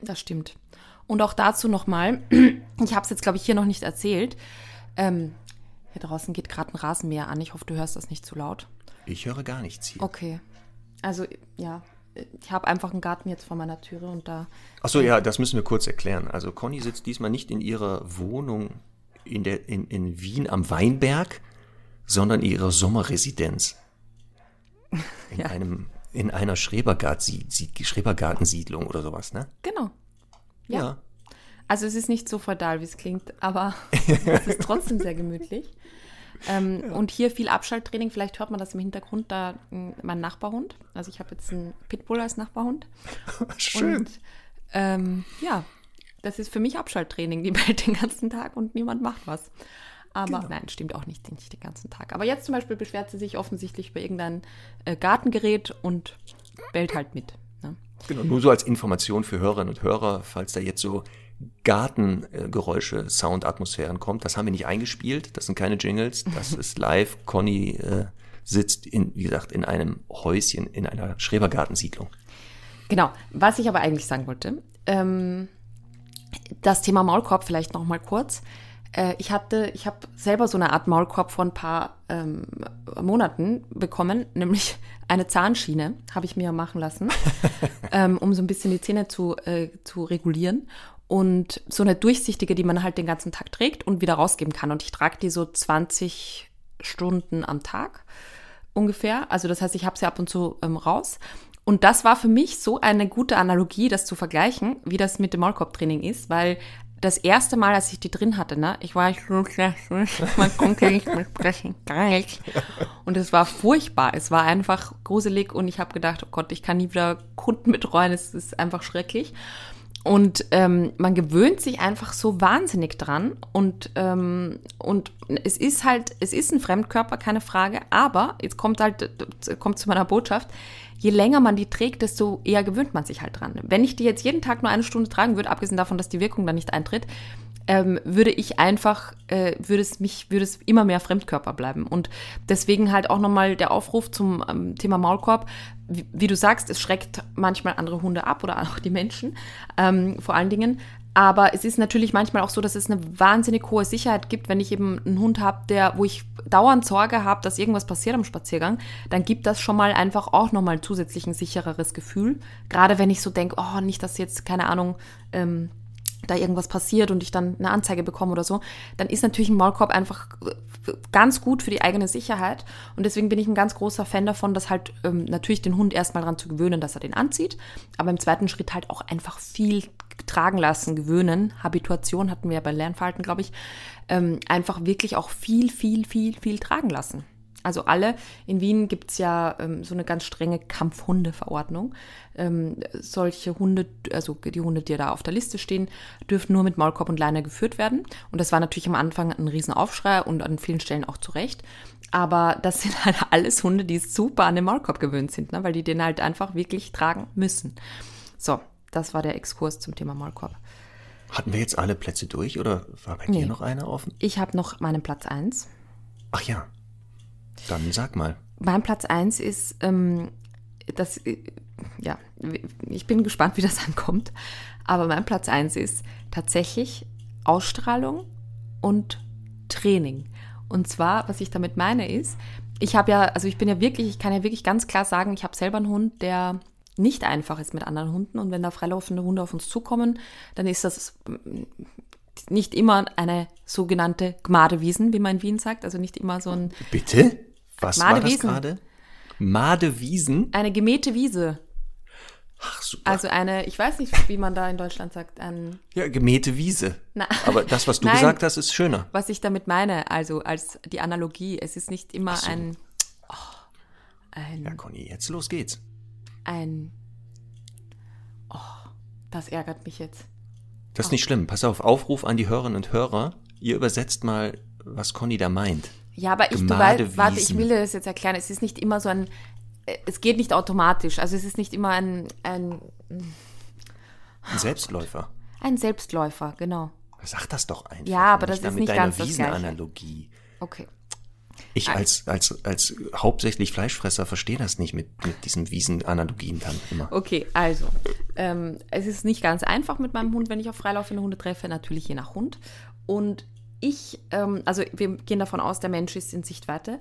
das stimmt. Und auch dazu nochmal, ich habe es jetzt, glaube ich, hier noch nicht erzählt. Ähm, hier draußen geht gerade ein Rasenmäher an. Ich hoffe, du hörst das nicht zu laut. Ich höre gar nichts hier. Okay. Also, ja, ich habe einfach einen Garten jetzt vor meiner Türe und da. Achso, ja, das müssen wir kurz erklären. Also, Conny sitzt diesmal nicht in ihrer Wohnung in, der, in, in Wien am Weinberg, sondern in ihrer Sommerresidenz. In, ja. einem, in einer Schrebergartensiedlung oder sowas, ne? Genau. ja. ja. Also es ist nicht so feudal, wie es klingt, aber es ist trotzdem sehr gemütlich. Ähm, ja. Und hier viel Abschalttraining. Vielleicht hört man das im Hintergrund, da mein Nachbarhund. Also ich habe jetzt einen Pitbull als Nachbarhund. Schön. Und ähm, ja, das ist für mich Abschalttraining. Die bellt den ganzen Tag und niemand macht was. Aber genau. nein, stimmt auch nicht, nicht den ganzen Tag. Aber jetzt zum Beispiel beschwert sie sich offensichtlich über irgendein äh, Gartengerät und bellt halt mit. Ne? Genau, nur so als Information für Hörerinnen und Hörer, falls da jetzt so Gartengeräusche, Soundatmosphären kommt. Das haben wir nicht eingespielt, das sind keine Jingles, das ist live. Conny äh, sitzt, in, wie gesagt, in einem Häuschen, in einer Schrebergartensiedlung. Genau, was ich aber eigentlich sagen wollte, ähm, das Thema Maulkorb vielleicht noch mal kurz. Äh, ich hatte, ich habe selber so eine Art Maulkorb vor ein paar ähm, Monaten bekommen, nämlich eine Zahnschiene habe ich mir machen lassen, ähm, um so ein bisschen die Zähne zu, äh, zu regulieren und so eine durchsichtige, die man halt den ganzen Tag trägt und wieder rausgeben kann. Und ich trage die so 20 Stunden am Tag ungefähr. Also das heißt, ich habe sie ab und zu ähm, raus. Und das war für mich so eine gute Analogie, das zu vergleichen, wie das mit dem Maulkorb-Training ist, weil das erste Mal, als ich die drin hatte, ne, ich war so man konnte nicht mehr sprechen, gar nicht. Und es war furchtbar. Es war einfach gruselig und ich habe gedacht, oh Gott, ich kann nie wieder Kunden betreuen. Es ist einfach schrecklich. Und ähm, man gewöhnt sich einfach so wahnsinnig dran. Und, ähm, und es ist halt, es ist ein Fremdkörper, keine Frage. Aber jetzt kommt halt, kommt zu meiner Botschaft je länger man die trägt, desto eher gewöhnt man sich halt dran. Wenn ich die jetzt jeden Tag nur eine Stunde tragen würde, abgesehen davon, dass die Wirkung dann nicht eintritt, ähm, würde ich einfach, äh, würde es mich, würde es immer mehr Fremdkörper bleiben. Und deswegen halt auch nochmal der Aufruf zum ähm, Thema Maulkorb. Wie, wie, du sagst, es schreckt manchmal andere Hunde ab oder auch die Menschen ähm, vor allen Dingen. Aber es ist natürlich manchmal auch so, dass es eine wahnsinnig hohe Sicherheit gibt, wenn ich eben einen Hund habe, der, wo ich dauernd Sorge habe, dass irgendwas passiert am Spaziergang, dann gibt das schon mal einfach auch nochmal zusätzlich ein sichereres Gefühl. Gerade wenn ich so denke, oh, nicht, dass jetzt, keine Ahnung, ähm, da irgendwas passiert und ich dann eine Anzeige bekomme oder so, dann ist natürlich ein Maulkorb einfach ganz gut für die eigene Sicherheit. Und deswegen bin ich ein ganz großer Fan davon, dass halt ähm, natürlich den Hund erstmal daran zu gewöhnen, dass er den anzieht, aber im zweiten Schritt halt auch einfach viel tragen lassen, gewöhnen. Habituation hatten wir ja bei Lernverhalten, glaube ich, ähm, einfach wirklich auch viel, viel, viel, viel tragen lassen. Also alle, in Wien gibt es ja ähm, so eine ganz strenge Kampfhundeverordnung. Ähm, solche Hunde, also die Hunde, die da auf der Liste stehen, dürfen nur mit Maulkorb und Leine geführt werden. Und das war natürlich am Anfang ein Riesenaufschrei und an vielen Stellen auch zu Recht. Aber das sind halt alles Hunde, die super an den Maulkorb gewöhnt sind, ne? weil die den halt einfach wirklich tragen müssen. So, das war der Exkurs zum Thema Maulkorb. Hatten wir jetzt alle Plätze durch oder war bei nee. dir noch einer offen? Ich habe noch meinen Platz 1. Ach ja. Dann sag mal. Mein Platz 1 ist, ähm, das, ja, ich bin gespannt, wie das ankommt. Aber mein Platz 1 ist tatsächlich Ausstrahlung und Training. Und zwar, was ich damit meine, ist, ich habe ja, also ich bin ja wirklich, ich kann ja wirklich ganz klar sagen, ich habe selber einen Hund, der nicht einfach ist mit anderen Hunden. Und wenn da freilaufende Hunde auf uns zukommen, dann ist das nicht immer eine sogenannte Gmadewiesen, wie man in Wien sagt. Also nicht immer so ein. Bitte? Was war das gerade? Madewiesen? Eine gemähte Wiese. Ach, super. Also eine, ich weiß nicht, wie man da in Deutschland sagt, ein. Ja, gemähte Wiese. Na, Aber das, was du Nein, gesagt hast, ist schöner. Was ich damit meine, also als die Analogie, es ist nicht immer so. ein, oh, ein. Ja, Conny, jetzt los geht's ein. Oh, das ärgert mich jetzt. Das ist nicht schlimm. Pass auf, Aufruf an die Hörerinnen und Hörer. Ihr übersetzt mal, was Conny da meint. Ja, aber ich, du weißt, warte, ich will dir das jetzt erklären. Es ist nicht immer so ein, es geht nicht automatisch. Also es ist nicht immer ein, ein, ein Selbstläufer. Ein Selbstläufer, genau. Sag das doch einfach. Ja, aber das ist nicht ganz das Wiesenanalogie. Okay. Ich als, als, als hauptsächlich Fleischfresser verstehe das nicht mit, mit diesen Wiesenanalogien dann immer. Okay, also, ähm, es ist nicht ganz einfach mit meinem Hund, wenn ich auf freilaufende Hunde treffe, natürlich je nach Hund. Und ich, ähm, also wir gehen davon aus, der Mensch ist in Sichtweite,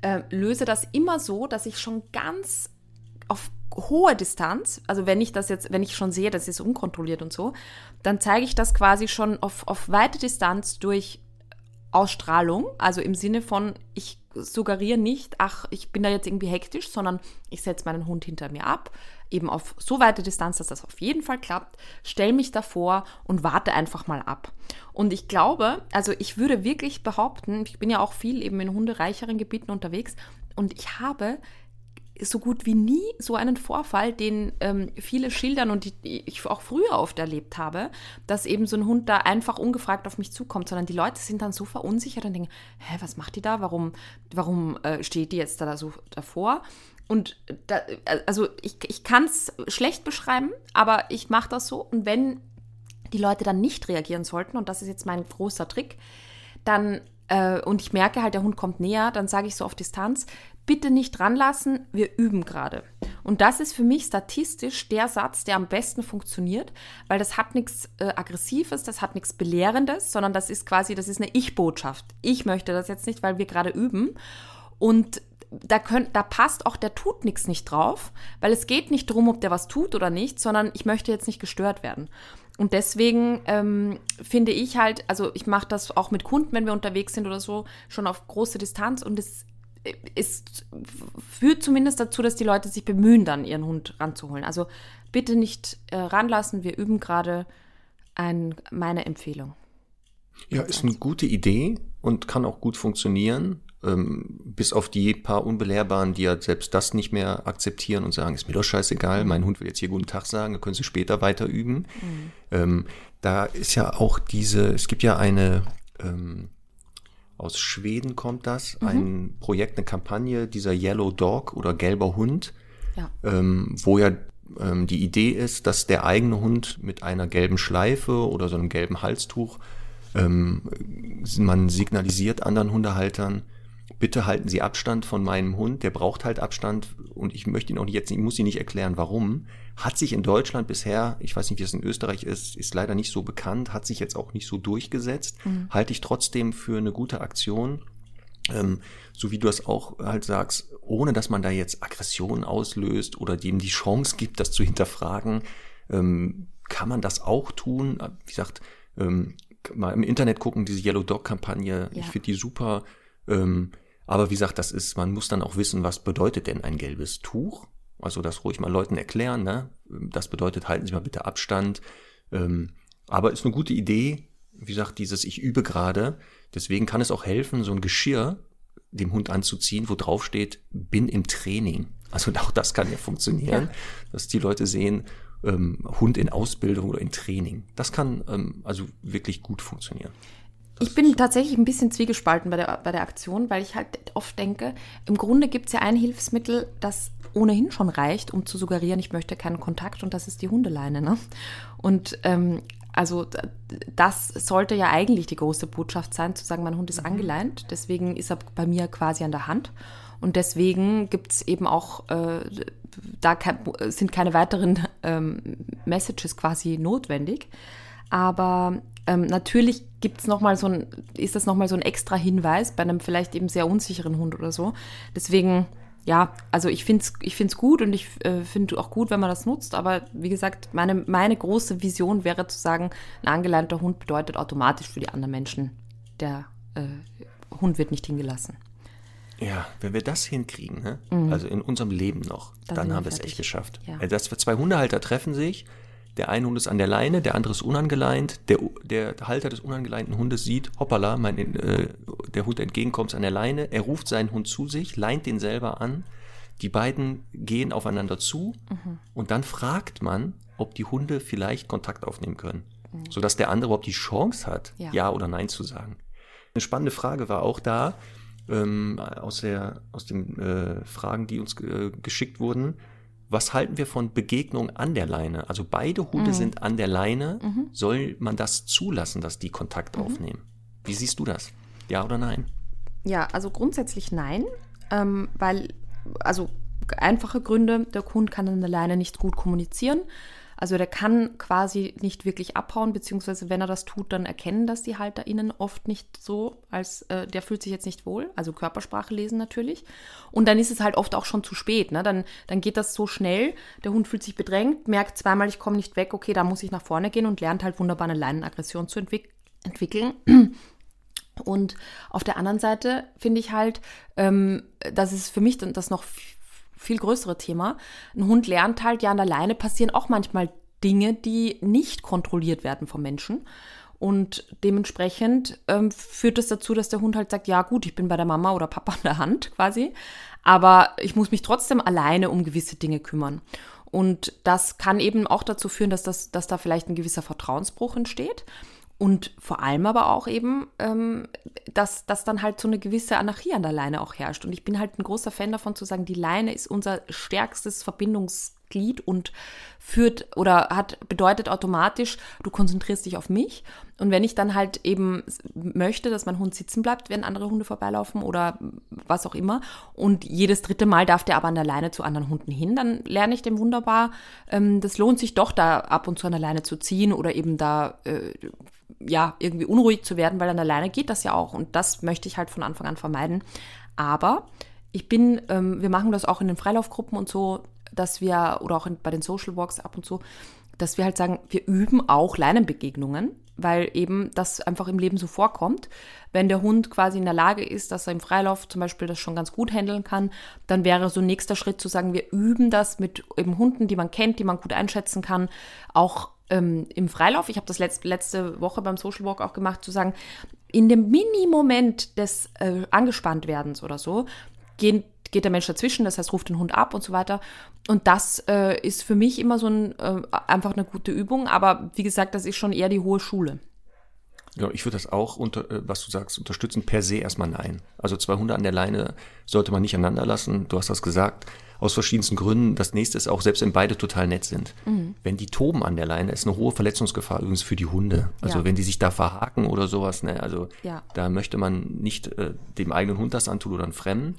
äh, löse das immer so, dass ich schon ganz auf hohe Distanz, also wenn ich das jetzt, wenn ich schon sehe, das ist unkontrolliert und so, dann zeige ich das quasi schon auf, auf weite Distanz durch Ausstrahlung, also im Sinne von, ich suggeriere nicht, ach, ich bin da jetzt irgendwie hektisch, sondern ich setze meinen Hund hinter mir ab, eben auf so weite Distanz, dass das auf jeden Fall klappt, stelle mich davor und warte einfach mal ab. Und ich glaube, also ich würde wirklich behaupten, ich bin ja auch viel eben in hundereicheren Gebieten unterwegs und ich habe so gut wie nie so einen Vorfall, den ähm, viele schildern und die ich auch früher oft erlebt habe, dass eben so ein Hund da einfach ungefragt auf mich zukommt, sondern die Leute sind dann so verunsichert und denken, hä, was macht die da? Warum, warum äh, steht die jetzt da so davor? Und da, also ich, ich kann es schlecht beschreiben, aber ich mache das so. Und wenn die Leute dann nicht reagieren sollten, und das ist jetzt mein großer Trick, dann äh, und ich merke halt, der Hund kommt näher, dann sage ich so auf Distanz, bitte nicht ranlassen, wir üben gerade. Und das ist für mich statistisch der Satz, der am besten funktioniert, weil das hat nichts äh, Aggressives, das hat nichts Belehrendes, sondern das ist quasi, das ist eine Ich-Botschaft. Ich möchte das jetzt nicht, weil wir gerade üben. Und da, könnt, da passt auch der tut nichts nicht drauf, weil es geht nicht darum, ob der was tut oder nicht, sondern ich möchte jetzt nicht gestört werden. Und deswegen ähm, finde ich halt, also ich mache das auch mit Kunden, wenn wir unterwegs sind oder so, schon auf große Distanz und es es führt zumindest dazu, dass die Leute sich bemühen, dann ihren Hund ranzuholen. Also bitte nicht äh, ranlassen. Wir üben gerade ein, meine Empfehlung. Ja, ist eine gute Idee und kann auch gut funktionieren. Ähm, bis auf die paar Unbelehrbaren, die ja selbst das nicht mehr akzeptieren und sagen, ist mir doch scheißegal, mein Hund will jetzt hier guten Tag sagen, dann können sie später weiter üben. Mhm. Ähm, da ist ja auch diese, es gibt ja eine, ähm, aus Schweden kommt das, mhm. ein Projekt, eine Kampagne, dieser Yellow Dog oder gelber Hund, ja. ähm, wo ja ähm, die Idee ist, dass der eigene Hund mit einer gelben Schleife oder so einem gelben Halstuch, ähm, man signalisiert anderen Hundehaltern, bitte halten Sie Abstand von meinem Hund, der braucht halt Abstand und ich möchte ihn auch nicht jetzt, ich muss Ihnen nicht erklären, warum. Hat sich in Deutschland bisher, ich weiß nicht, wie es in Österreich ist, ist leider nicht so bekannt, hat sich jetzt auch nicht so durchgesetzt, mhm. halte ich trotzdem für eine gute Aktion. Ähm, so wie du es auch halt sagst, ohne dass man da jetzt Aggression auslöst oder dem die Chance gibt, das zu hinterfragen, ähm, kann man das auch tun. Wie gesagt, ähm, mal im Internet gucken, diese Yellow Dog Kampagne, ja. ich finde die super. Ähm, aber wie gesagt, das ist, man muss dann auch wissen, was bedeutet denn ein gelbes Tuch? Also das ruhig mal Leuten erklären, ne? Das bedeutet, halten Sie mal bitte Abstand. Ähm, aber ist eine gute Idee, wie gesagt, dieses Ich übe gerade. Deswegen kann es auch helfen, so ein Geschirr dem Hund anzuziehen, wo drauf steht, bin im Training. Also auch das kann ja funktionieren, ja. dass die Leute sehen, ähm, Hund in Ausbildung oder in Training. Das kann ähm, also wirklich gut funktionieren. Ich bin tatsächlich ein bisschen zwiegespalten bei der, bei der Aktion, weil ich halt oft denke, im Grunde gibt es ja ein Hilfsmittel, das ohnehin schon reicht, um zu suggerieren, ich möchte keinen Kontakt und das ist die Hundeleine. Ne? Und ähm, also das sollte ja eigentlich die große Botschaft sein, zu sagen, mein Hund ist mhm. angeleint, deswegen ist er bei mir quasi an der Hand. Und deswegen gibt es eben auch, äh, da sind keine weiteren ähm, Messages quasi notwendig. Aber ähm, natürlich gibt's noch mal so ein, ist das nochmal so ein extra Hinweis bei einem vielleicht eben sehr unsicheren Hund oder so. Deswegen, ja, also ich finde es ich find's gut und ich äh, finde auch gut, wenn man das nutzt. Aber wie gesagt, meine, meine große Vision wäre zu sagen, ein angeleinter Hund bedeutet automatisch für die anderen Menschen, der äh, Hund wird nicht hingelassen. Ja, wenn wir das hinkriegen, ne? Mhm. also in unserem Leben noch, dann, dann haben wir es echt geschafft. Ja. Dass wir zwei Hundehalter treffen sich, der eine Hund ist an der Leine, der andere ist unangeleint. Der, der Halter des unangeleinten Hundes sieht, hoppala, mein, äh, der Hund entgegenkommt an der Leine. Er ruft seinen Hund zu sich, leint den selber an. Die beiden gehen aufeinander zu mhm. und dann fragt man, ob die Hunde vielleicht Kontakt aufnehmen können, mhm. sodass der andere überhaupt die Chance hat, ja. ja. oder Nein zu sagen. Eine spannende Frage war auch da, ähm, aus, der, aus den äh, Fragen, die uns äh, geschickt wurden was halten wir von Begegnung an der Leine? Also beide Hunde mhm. sind an der Leine. Mhm. Soll man das zulassen, dass die Kontakt mhm. aufnehmen? Wie siehst du das? Ja oder nein? Ja, also grundsätzlich nein, ähm, weil, also einfache Gründe, der Hund kann an der Leine nicht gut kommunizieren. Also der kann quasi nicht wirklich abhauen, beziehungsweise wenn er das tut, dann erkennen das die HalterInnen oft nicht so, als äh, der fühlt sich jetzt nicht wohl. Also Körpersprache lesen natürlich. Und dann ist es halt oft auch schon zu spät. Ne? Dann, dann geht das so schnell, der Hund fühlt sich bedrängt, merkt zweimal, ich komme nicht weg, okay, da muss ich nach vorne gehen und lernt halt wunderbar eine Leinenaggression zu entwick entwickeln. Und auf der anderen Seite finde ich halt, ähm, das ist für mich dann das noch viel größere Thema. Ein Hund lernt halt, ja, an der Leine passieren auch manchmal Dinge, die nicht kontrolliert werden vom Menschen. Und dementsprechend ähm, führt das dazu, dass der Hund halt sagt, ja gut, ich bin bei der Mama oder Papa an der Hand quasi, aber ich muss mich trotzdem alleine um gewisse Dinge kümmern. Und das kann eben auch dazu führen, dass, das, dass da vielleicht ein gewisser Vertrauensbruch entsteht. Und vor allem aber auch eben, ähm, dass, dass dann halt so eine gewisse Anarchie an der Leine auch herrscht. Und ich bin halt ein großer Fan davon zu sagen, die Leine ist unser stärkstes Verbindungsglied und führt oder hat bedeutet automatisch, du konzentrierst dich auf mich. Und wenn ich dann halt eben möchte, dass mein Hund sitzen bleibt, wenn andere Hunde vorbeilaufen oder was auch immer, und jedes dritte Mal darf der aber an der Leine zu anderen Hunden hin, dann lerne ich dem wunderbar, ähm, das lohnt sich doch da ab und zu an der Leine zu ziehen oder eben da äh, ja, irgendwie unruhig zu werden, weil dann alleine geht das ja auch. Und das möchte ich halt von Anfang an vermeiden. Aber ich bin, ähm, wir machen das auch in den Freilaufgruppen und so, dass wir, oder auch in, bei den Social Walks ab und zu, dass wir halt sagen, wir üben auch Leinenbegegnungen, weil eben das einfach im Leben so vorkommt. Wenn der Hund quasi in der Lage ist, dass er im Freilauf zum Beispiel das schon ganz gut handeln kann, dann wäre so ein nächster Schritt zu sagen, wir üben das mit eben Hunden, die man kennt, die man gut einschätzen kann, auch ähm, im Freilauf. Ich habe das letzte, letzte Woche beim Social Walk auch gemacht, zu sagen, in dem Mini-Moment des äh, Angespanntwerdens oder so, gehen geht der Mensch dazwischen, das heißt, ruft den Hund ab und so weiter. Und das äh, ist für mich immer so ein, äh, einfach eine gute Übung. Aber wie gesagt, das ist schon eher die hohe Schule. Ja, ich würde das auch, unter, äh, was du sagst, unterstützen, per se erstmal nein. Also zwei Hunde an der Leine sollte man nicht aneinander lassen. Du hast das gesagt, aus verschiedensten Gründen. Das nächste ist auch, selbst wenn beide total nett sind, mhm. wenn die toben an der Leine, ist eine hohe Verletzungsgefahr übrigens für die Hunde. Also ja. wenn die sich da verhaken oder sowas, ne, also ja. da möchte man nicht äh, dem eigenen Hund das antun oder einen Fremden.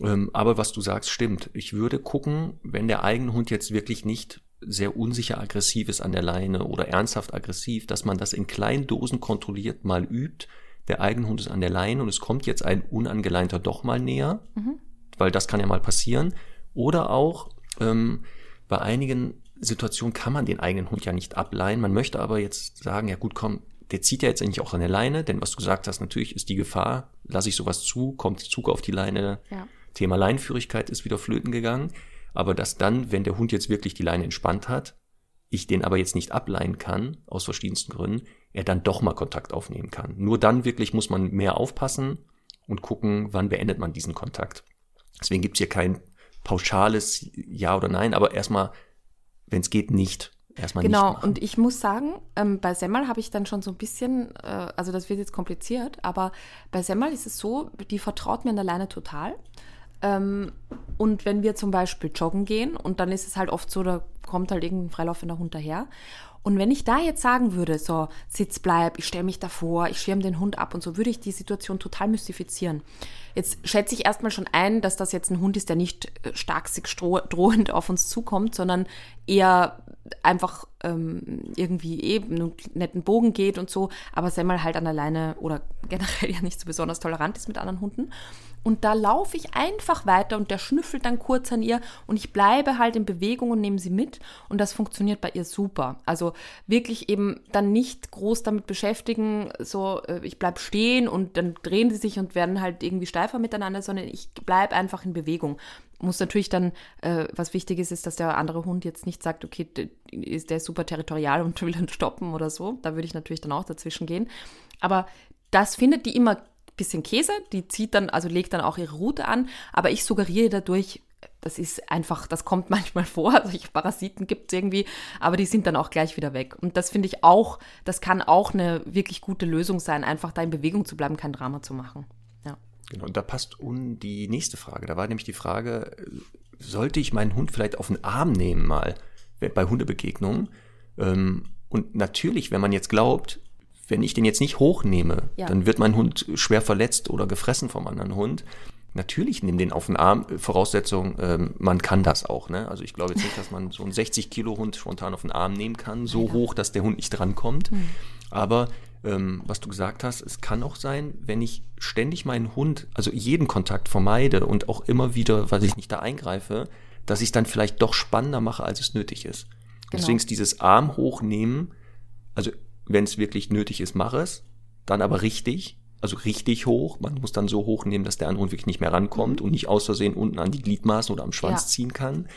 Ähm, aber was du sagst, stimmt. Ich würde gucken, wenn der eigene Hund jetzt wirklich nicht sehr unsicher aggressiv ist an der Leine oder ernsthaft aggressiv, dass man das in kleinen Dosen kontrolliert mal übt. Der eigene Hund ist an der Leine und es kommt jetzt ein unangeleinter doch mal näher, mhm. weil das kann ja mal passieren. Oder auch ähm, bei einigen Situationen kann man den eigenen Hund ja nicht ableihen. Man möchte aber jetzt sagen, ja gut, komm, der zieht ja jetzt eigentlich auch an der Leine, denn was du gesagt hast, natürlich ist die Gefahr, lasse ich sowas zu, kommt Zug auf die Leine, ja. Thema Leinführigkeit ist wieder flöten gegangen. Aber dass dann, wenn der Hund jetzt wirklich die Leine entspannt hat, ich den aber jetzt nicht ableihen kann, aus verschiedensten Gründen, er dann doch mal Kontakt aufnehmen kann. Nur dann wirklich muss man mehr aufpassen und gucken, wann beendet man diesen Kontakt. Deswegen gibt's hier kein pauschales Ja oder Nein, aber erstmal, wenn es geht, nicht. Erstmal genau, nicht und ich muss sagen, ähm, bei Semmel habe ich dann schon so ein bisschen, äh, also das wird jetzt kompliziert, aber bei Semmel ist es so, die vertraut mir an der Leine total. Ähm, und wenn wir zum Beispiel joggen gehen und dann ist es halt oft so, da kommt halt irgendein freilaufender Hund daher. Und wenn ich da jetzt sagen würde, so, Sitz bleib, ich stelle mich davor, ich schirme den Hund ab und so, würde ich die Situation total mystifizieren. Jetzt schätze ich erstmal schon ein, dass das jetzt ein Hund ist, der nicht äh, stark sich drohend auf uns zukommt, sondern eher einfach ähm, irgendwie eben einen netten Bogen geht und so, aber Semmel halt an der Leine oder generell ja nicht so besonders tolerant ist mit anderen Hunden. Und da laufe ich einfach weiter und der schnüffelt dann kurz an ihr und ich bleibe halt in Bewegung und nehme sie mit und das funktioniert bei ihr super. Also wirklich eben dann nicht groß damit beschäftigen, so äh, ich bleibe stehen und dann drehen sie sich und werden halt irgendwie steifer miteinander, sondern ich bleibe einfach in Bewegung muss natürlich dann, äh, was wichtig ist, ist, dass der andere Hund jetzt nicht sagt, okay, ist, der ist super territorial und will dann stoppen oder so. Da würde ich natürlich dann auch dazwischen gehen. Aber das findet die immer bisschen Käse. Die zieht dann, also legt dann auch ihre Route an. Aber ich suggeriere dadurch, das ist einfach, das kommt manchmal vor. Solche Parasiten gibt es irgendwie, aber die sind dann auch gleich wieder weg. Und das finde ich auch, das kann auch eine wirklich gute Lösung sein, einfach da in Bewegung zu bleiben, kein Drama zu machen. Genau, und da passt un die nächste Frage. Da war nämlich die Frage, sollte ich meinen Hund vielleicht auf den Arm nehmen mal bei Hundebegegnungen? Ähm, und natürlich, wenn man jetzt glaubt, wenn ich den jetzt nicht hochnehme, ja. dann wird mein Hund schwer verletzt oder gefressen vom anderen Hund. Natürlich nimm den auf den Arm, Voraussetzung, ähm, man kann das auch. Ne? Also ich glaube jetzt nicht, dass man so einen 60 Kilo Hund spontan auf den Arm nehmen kann, so ja. hoch, dass der Hund nicht drankommt. Mhm. Aber ähm, was du gesagt hast, es kann auch sein, wenn ich ständig meinen Hund, also jeden Kontakt vermeide und auch immer wieder, weil ich nicht da eingreife, dass ich es dann vielleicht doch spannender mache, als es nötig ist. Genau. Deswegen ist dieses Arm hochnehmen, also wenn es wirklich nötig ist, mache es, dann aber richtig, also richtig hoch. Man muss dann so hochnehmen, dass der andere Hund wirklich nicht mehr rankommt mhm. und nicht aus Versehen unten an die Gliedmaßen oder am Schwanz ja. ziehen kann.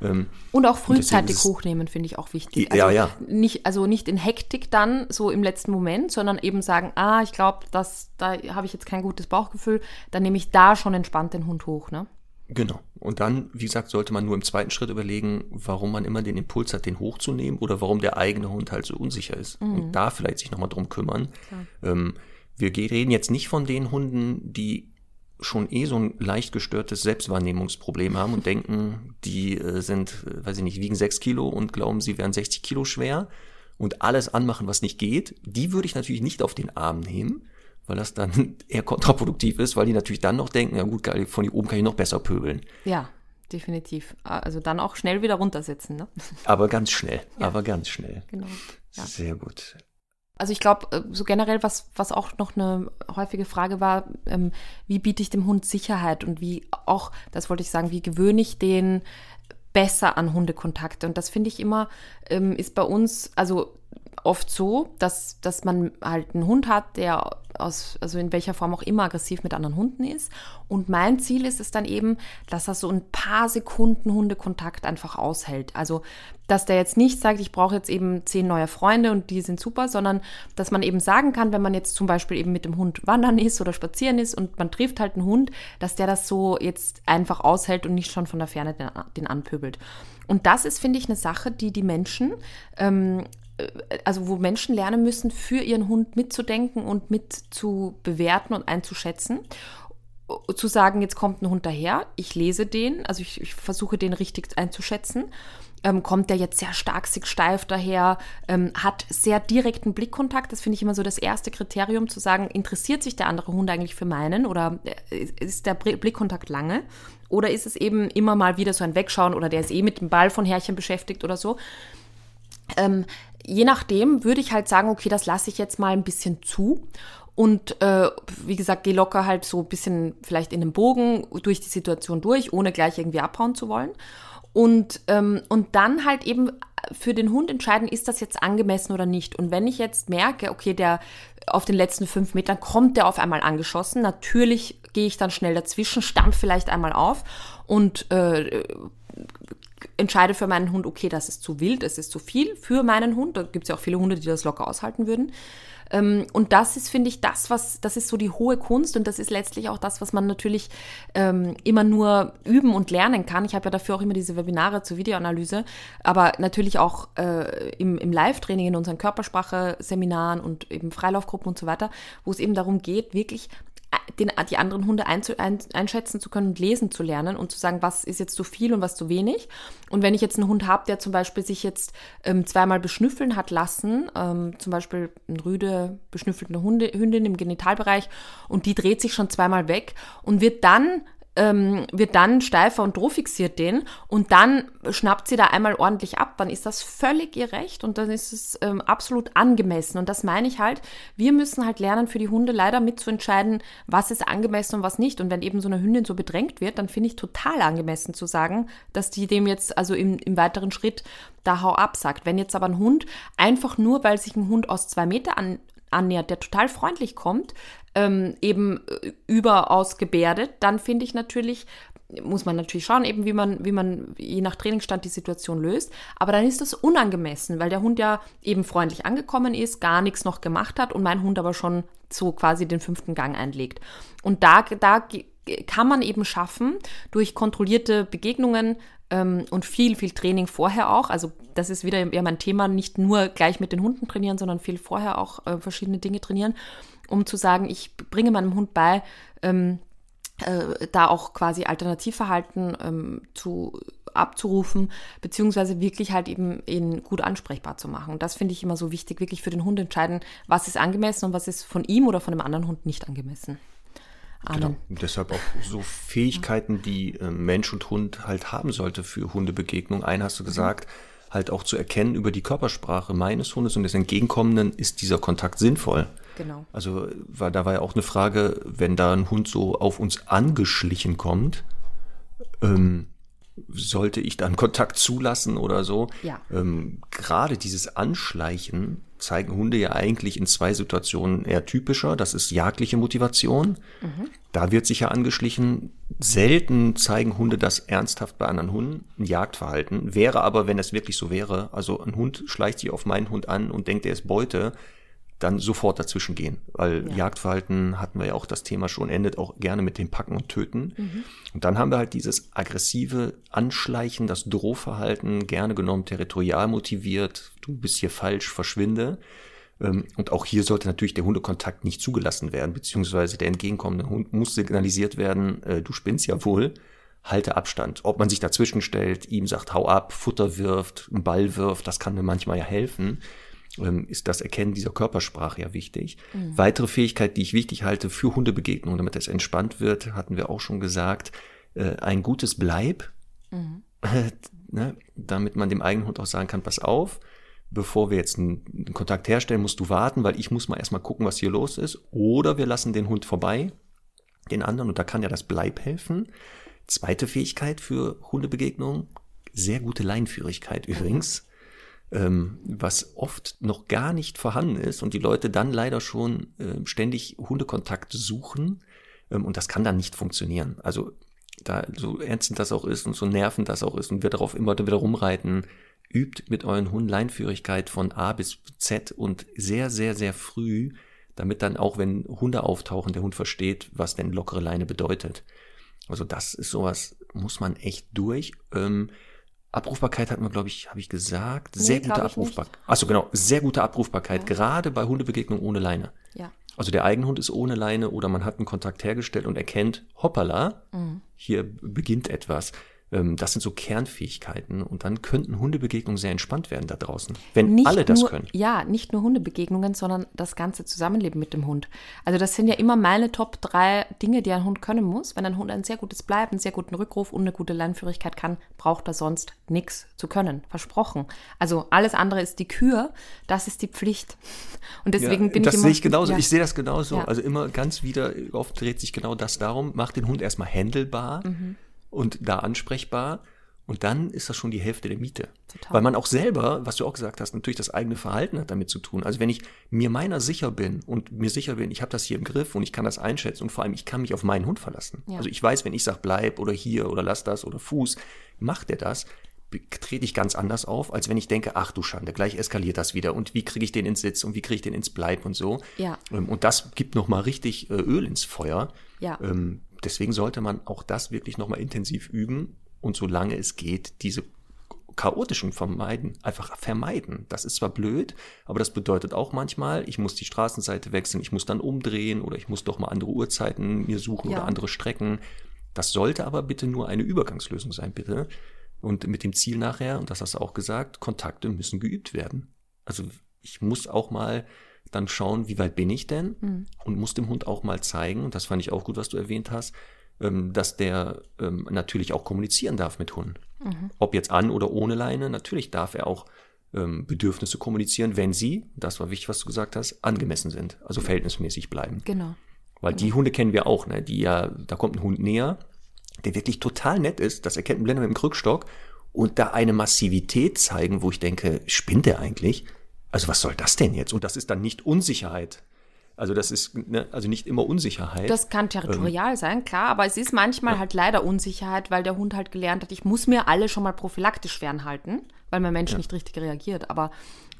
Ähm, und auch frühzeitig und hochnehmen, finde ich auch wichtig. Also ja, ja. Nicht, also nicht in Hektik dann, so im letzten Moment, sondern eben sagen, ah, ich glaube, da habe ich jetzt kein gutes Bauchgefühl, dann nehme ich da schon entspannt den Hund hoch, ne? Genau. Und dann, wie gesagt, sollte man nur im zweiten Schritt überlegen, warum man immer den Impuls hat, den hochzunehmen oder warum der eigene Hund halt so unsicher ist. Mhm. Und da vielleicht sich nochmal drum kümmern. Ähm, wir reden jetzt nicht von den Hunden, die schon eh so ein leicht gestörtes Selbstwahrnehmungsproblem haben und denken, die äh, sind, äh, weiß ich nicht, wiegen sechs Kilo und glauben, sie wären 60 Kilo schwer und alles anmachen, was nicht geht, die würde ich natürlich nicht auf den Arm nehmen, weil das dann eher kontraproduktiv ist, weil die natürlich dann noch denken, ja gut, geil, von hier oben kann ich noch besser pöbeln. Ja, definitiv. Also dann auch schnell wieder runtersetzen, ne? Aber ganz schnell, ja. aber ganz schnell. Genau. Ja. Sehr gut. Also ich glaube, äh, so generell, was, was auch noch eine häufige Frage war, ähm, wie biete ich dem Hund Sicherheit und wie auch, das wollte ich sagen, wie gewöhne ich den besser an Hundekontakte. Und das finde ich immer, ähm, ist bei uns, also oft so, dass, dass man halt einen Hund hat, der aus, also in welcher Form auch immer aggressiv mit anderen Hunden ist. Und mein Ziel ist es dann eben, dass er so ein paar Sekunden Hundekontakt einfach aushält. Also, dass der jetzt nicht sagt, ich brauche jetzt eben zehn neue Freunde und die sind super, sondern dass man eben sagen kann, wenn man jetzt zum Beispiel eben mit dem Hund wandern ist oder spazieren ist und man trifft halt einen Hund, dass der das so jetzt einfach aushält und nicht schon von der Ferne den, den anpöbelt. Und das ist, finde ich, eine Sache, die die Menschen ähm, also wo Menschen lernen müssen, für ihren Hund mitzudenken und mit zu bewerten und einzuschätzen. Zu sagen, jetzt kommt ein Hund daher, ich lese den, also ich, ich versuche den richtig einzuschätzen. Ähm, kommt der jetzt sehr stark, sich steif daher, ähm, hat sehr direkten Blickkontakt. Das finde ich immer so das erste Kriterium, zu sagen, interessiert sich der andere Hund eigentlich für meinen oder äh, ist der Blickkontakt lange? Oder ist es eben immer mal wieder so ein Wegschauen oder der ist eh mit dem Ball von Herrchen beschäftigt oder so? Ähm, je nachdem würde ich halt sagen, okay, das lasse ich jetzt mal ein bisschen zu. Und äh, wie gesagt, geh locker halt so ein bisschen vielleicht in den Bogen durch die Situation durch, ohne gleich irgendwie abhauen zu wollen. Und, ähm, und dann halt eben für den Hund entscheiden, ist das jetzt angemessen oder nicht. Und wenn ich jetzt merke, okay, der auf den letzten fünf Metern kommt der auf einmal angeschossen, natürlich gehe ich dann schnell dazwischen, stampf vielleicht einmal auf und äh, entscheide für meinen Hund, okay, das ist zu wild, es ist zu viel für meinen Hund. Da gibt es ja auch viele Hunde, die das locker aushalten würden. Ähm, und das ist, finde ich, das, was, das ist so die hohe Kunst und das ist letztlich auch das, was man natürlich ähm, immer nur üben und lernen kann. Ich habe ja dafür auch immer diese Webinare zur Videoanalyse, aber natürlich auch äh, im, im Live-Training, in unseren Körpersprache-Seminaren und eben Freilaufgruppen und so weiter, wo es eben darum geht, wirklich den, die anderen Hunde ein, einschätzen zu können und lesen zu lernen und zu sagen, was ist jetzt zu viel und was zu wenig. Und wenn ich jetzt einen Hund habe, der zum Beispiel sich jetzt ähm, zweimal beschnüffeln hat lassen, ähm, zum Beispiel eine rüde beschnüffelte Hunde, Hündin im Genitalbereich und die dreht sich schon zweimal weg und wird dann ähm, wird dann steifer und droh fixiert den und dann schnappt sie da einmal ordentlich ab, dann ist das völlig ihr Recht und dann ist es ähm, absolut angemessen. Und das meine ich halt, wir müssen halt lernen, für die Hunde leider mitzuentscheiden, was ist angemessen und was nicht. Und wenn eben so eine Hündin so bedrängt wird, dann finde ich total angemessen zu sagen, dass die dem jetzt also im, im weiteren Schritt da hau ab sagt. Wenn jetzt aber ein Hund einfach nur, weil sich ein Hund aus zwei Meter an, annähert, der total freundlich kommt, ähm, eben äh, überaus gebärdet, dann finde ich natürlich, muss man natürlich schauen, eben wie man, wie man je nach Trainingsstand die Situation löst. Aber dann ist das unangemessen, weil der Hund ja eben freundlich angekommen ist, gar nichts noch gemacht hat und mein Hund aber schon so quasi den fünften Gang einlegt. Und da, da kann man eben schaffen, durch kontrollierte Begegnungen und viel, viel Training vorher auch. Also das ist wieder ja mein Thema, nicht nur gleich mit den Hunden trainieren, sondern viel vorher auch äh, verschiedene Dinge trainieren um zu sagen, ich bringe meinem Hund bei, ähm, äh, da auch quasi Alternativverhalten ähm, zu abzurufen, beziehungsweise wirklich halt eben ihn gut ansprechbar zu machen. Und das finde ich immer so wichtig, wirklich für den Hund entscheiden, was ist angemessen und was ist von ihm oder von einem anderen Hund nicht angemessen. Amen. Genau. Deshalb auch so Fähigkeiten, die äh, Mensch und Hund halt haben sollte für Hundebegegnung. Einen hast du gesagt, mhm. halt auch zu erkennen über die Körpersprache meines Hundes und des Entgegenkommenden, ist dieser Kontakt sinnvoll. Genau. Also war, da war ja auch eine Frage, wenn da ein Hund so auf uns angeschlichen kommt, ähm, sollte ich dann Kontakt zulassen oder so? Ja. Ähm, gerade dieses Anschleichen zeigen Hunde ja eigentlich in zwei Situationen eher typischer. Das ist jagdliche Motivation. Mhm. Da wird sich ja angeschlichen. Selten zeigen Hunde das ernsthaft bei anderen Hunden, ein Jagdverhalten. Wäre aber, wenn es wirklich so wäre, also ein Hund schleicht sich auf meinen Hund an und denkt, er ist Beute, dann sofort dazwischen gehen. Weil ja. Jagdverhalten hatten wir ja auch das Thema schon, endet auch gerne mit dem Packen und Töten. Mhm. Und dann haben wir halt dieses aggressive Anschleichen, das Drohverhalten, gerne genommen territorial motiviert, du bist hier falsch, verschwinde. Ähm, und auch hier sollte natürlich der Hundekontakt nicht zugelassen werden, beziehungsweise der entgegenkommende Hund muss signalisiert werden, äh, du spinnst ja wohl, halte Abstand. Ob man sich dazwischen stellt, ihm sagt, hau ab, Futter wirft, einen Ball wirft, das kann mir manchmal ja helfen ist das Erkennen dieser Körpersprache ja wichtig. Mhm. Weitere Fähigkeit, die ich wichtig halte für Hundebegegnungen, damit es entspannt wird, hatten wir auch schon gesagt, äh, ein gutes Bleib, mhm. ne, damit man dem eigenen Hund auch sagen kann, pass auf, bevor wir jetzt einen, einen Kontakt herstellen, musst du warten, weil ich muss mal erstmal gucken, was hier los ist. Oder wir lassen den Hund vorbei, den anderen, und da kann ja das Bleib helfen. Zweite Fähigkeit für Hundebegegnungen, sehr gute Leinführigkeit übrigens, ähm, was oft noch gar nicht vorhanden ist und die Leute dann leider schon äh, ständig Hundekontakt suchen ähm, und das kann dann nicht funktionieren. Also da so ernst das auch ist und so nervend das auch ist und wir darauf immer wieder rumreiten, übt mit euren Hunden Leinführigkeit von A bis Z und sehr, sehr, sehr früh, damit dann auch, wenn Hunde auftauchen, der Hund versteht, was denn lockere Leine bedeutet. Also das ist sowas, muss man echt durch. Ähm, Abrufbarkeit hat man, glaube ich, habe ich gesagt. Sehr nee, gute Abrufbarkeit. Achso, genau, sehr gute Abrufbarkeit, ja. gerade bei Hundebegegnungen ohne Leine. Ja. Also der Eigenhund ist ohne Leine oder man hat einen Kontakt hergestellt und erkennt, hoppala, mhm. hier beginnt etwas. Ähm, das sind so Kernfähigkeiten und dann könnten Hundebegegnungen sehr entspannt werden da draußen, wenn nicht alle das nur, können. Ja, nicht nur Hundebegegnungen, sondern das ganze Zusammenleben mit dem Hund. Also das sind ja immer meine Top drei Dinge, die ein Hund können muss. Wenn ein Hund ein sehr gutes Bleiben, einen sehr guten Rückruf und eine gute Leinführigkeit kann, braucht er sonst nichts zu können. Versprochen. Also alles andere ist die Kür, das ist die Pflicht. Und deswegen ja, bin das ich immer... Das sehe ich genauso, ja. ich sehe das genauso. Ja. Also immer ganz wieder, oft dreht sich genau das darum, macht den Hund erstmal händelbar. Mhm und da ansprechbar. Und dann ist das schon die Hälfte der Miete. Total. Weil man auch selber, was du auch gesagt hast, natürlich das eigene Verhalten hat damit zu tun. Also wenn ich mir meiner sicher bin und mir sicher bin, ich habe das hier im Griff und ich kann das einschätzen und vor allem ich kann mich auf meinen Hund verlassen. Ja. Also ich weiß, wenn ich sage bleib oder hier oder lass das oder Fuß, macht er das, trete ich ganz anders auf, als wenn ich denke, ach du Schande, gleich eskaliert das wieder und wie kriege ich den ins Sitz und wie kriege ich den ins Bleib und so. Ja. Ähm, und das gibt nochmal richtig äh, Öl ins Feuer. Ja. Ähm, deswegen sollte man auch das wirklich nochmal intensiv üben und solange es geht, diese chaotischen vermeiden, einfach vermeiden. Das ist zwar blöd, aber das bedeutet auch manchmal, ich muss die Straßenseite wechseln, ich muss dann umdrehen oder ich muss doch mal andere Uhrzeiten mir suchen ja. oder andere Strecken. Das sollte aber bitte nur eine Übergangslösung sein, bitte. Und mit dem Ziel nachher, und das hast du auch gesagt, Kontakte müssen geübt werden. Also ich muss auch mal dann schauen, wie weit bin ich denn mhm. und muss dem Hund auch mal zeigen, und das fand ich auch gut, was du erwähnt hast, ähm, dass der ähm, natürlich auch kommunizieren darf mit Hunden. Mhm. Ob jetzt an oder ohne Leine, natürlich darf er auch ähm, Bedürfnisse kommunizieren, wenn sie, das war wichtig, was du gesagt hast, angemessen sind, also verhältnismäßig bleiben. Genau. Weil genau. die Hunde kennen wir auch, ne? die ja, da kommt ein Hund näher, der wirklich total nett ist, das erkennt ein Blender mit dem Krückstock und da eine Massivität zeigen, wo ich denke, spinnt der eigentlich? Also was soll das denn jetzt? Und das ist dann nicht Unsicherheit. Also das ist ne, also nicht immer Unsicherheit. Das kann territorial ähm, sein, klar, aber es ist manchmal ja. halt leider Unsicherheit, weil der Hund halt gelernt hat, ich muss mir alle schon mal prophylaktisch fernhalten, weil mein Mensch ja. nicht richtig reagiert. Aber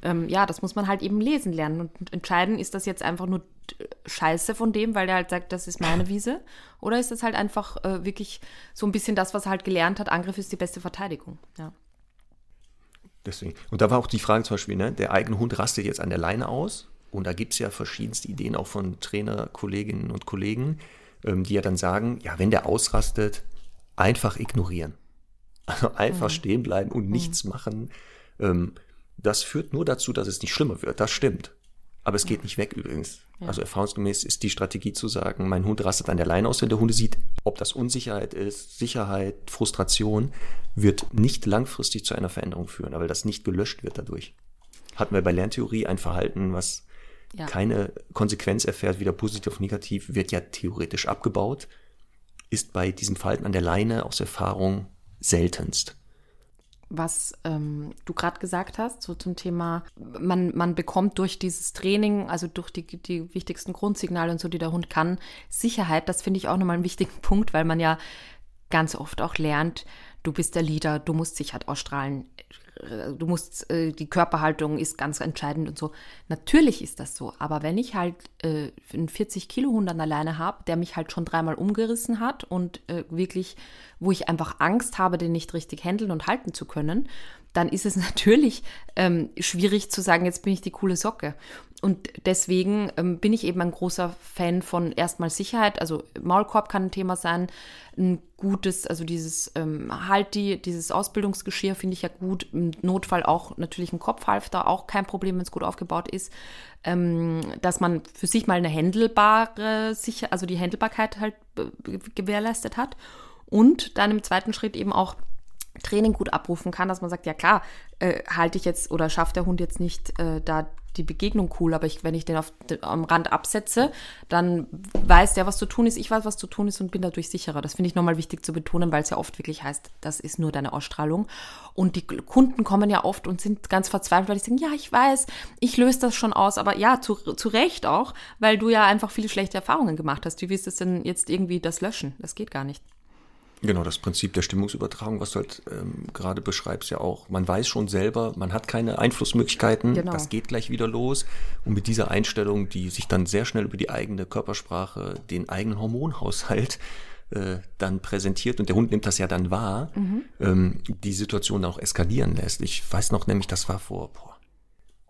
ähm, ja, das muss man halt eben lesen lernen und entscheiden, ist das jetzt einfach nur Scheiße von dem, weil der halt sagt, das ist meine Wiese, oder ist das halt einfach äh, wirklich so ein bisschen das, was er halt gelernt hat, Angriff ist die beste Verteidigung. Ja. Deswegen. Und da war auch die Frage zum Beispiel, ne, der eigene Hund rastet jetzt an der Leine aus. Und da gibt es ja verschiedenste Ideen auch von Trainer, Kolleginnen und Kollegen, ähm, die ja dann sagen, ja, wenn der ausrastet, einfach ignorieren. Also einfach mhm. stehen bleiben und nichts mhm. machen. Ähm, das führt nur dazu, dass es nicht schlimmer wird. Das stimmt. Aber es geht nicht weg übrigens. Ja. Also erfahrungsgemäß ist die Strategie zu sagen, mein Hund rastet an der Leine aus, wenn der Hunde sieht, ob das Unsicherheit ist, Sicherheit, Frustration, wird nicht langfristig zu einer Veränderung führen, weil das nicht gelöscht wird dadurch. Hatten wir bei Lerntheorie ein Verhalten, was ja. keine Konsequenz erfährt, weder positiv noch negativ, wird ja theoretisch abgebaut, ist bei diesem Verhalten an der Leine aus Erfahrung seltenst was ähm, du gerade gesagt hast, so zum Thema, man, man bekommt durch dieses Training, also durch die, die wichtigsten Grundsignale und so, die der Hund kann, Sicherheit. Das finde ich auch nochmal einen wichtigen Punkt, weil man ja ganz oft auch lernt, du bist der Leader, du musst Sicherheit ausstrahlen, du musst, äh, die Körperhaltung ist ganz entscheidend und so. Natürlich ist das so, aber wenn ich halt äh, einen 40 Kilo Hund an alleine habe, der mich halt schon dreimal umgerissen hat und äh, wirklich, wo ich einfach Angst habe, den nicht richtig handeln und halten zu können, dann ist es natürlich ähm, schwierig zu sagen, jetzt bin ich die coole Socke. Und deswegen ähm, bin ich eben ein großer Fan von erstmal Sicherheit. Also Maulkorb kann ein Thema sein. Ein gutes, also dieses ähm, Halti, dieses Ausbildungsgeschirr finde ich ja gut. Im Notfall auch natürlich ein Kopfhalfter, auch kein Problem, wenn es gut aufgebaut ist. Ähm, dass man für sich mal eine händelbare, sicher, also die Händelbarkeit halt äh, gewährleistet hat. Und dann im zweiten Schritt eben auch Training gut abrufen kann, dass man sagt, ja klar, äh, halte ich jetzt oder schafft der Hund jetzt nicht äh, da die Begegnung cool, aber ich, wenn ich den auf, am Rand absetze, dann weiß der, was zu tun ist, ich weiß, was zu tun ist und bin dadurch sicherer. Das finde ich nochmal wichtig zu betonen, weil es ja oft wirklich heißt, das ist nur deine Ausstrahlung. Und die Kunden kommen ja oft und sind ganz verzweifelt, weil sie sagen, ja, ich weiß, ich löse das schon aus, aber ja, zu, zu Recht auch, weil du ja einfach viele schlechte Erfahrungen gemacht hast. Wie willst du denn jetzt irgendwie das löschen? Das geht gar nicht. Genau, das Prinzip der Stimmungsübertragung, was du halt ähm, gerade beschreibst, ja auch. Man weiß schon selber, man hat keine Einflussmöglichkeiten, genau. das geht gleich wieder los. Und mit dieser Einstellung, die sich dann sehr schnell über die eigene Körpersprache, den eigenen Hormonhaushalt äh, dann präsentiert und der Hund nimmt das ja dann wahr, mhm. ähm, die Situation auch eskalieren lässt. Ich weiß noch nämlich, das war vor boah,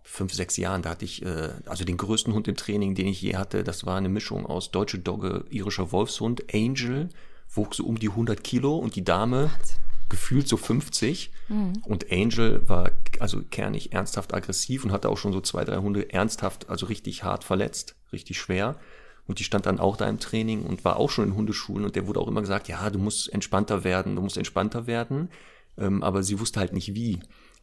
fünf, sechs Jahren, da hatte ich äh, also den größten Hund im Training, den ich je hatte. Das war eine Mischung aus deutsche Dogge, irischer Wolfshund, Angel wog so um die 100 Kilo und die Dame gefühlt so 50. Mhm. Und Angel war also kernig, ernsthaft aggressiv und hatte auch schon so zwei, drei Hunde ernsthaft, also richtig hart verletzt, richtig schwer. Und die stand dann auch da im Training und war auch schon in Hundeschulen und der wurde auch immer gesagt, ja, du musst entspannter werden, du musst entspannter werden. Ähm, aber sie wusste halt nicht wie.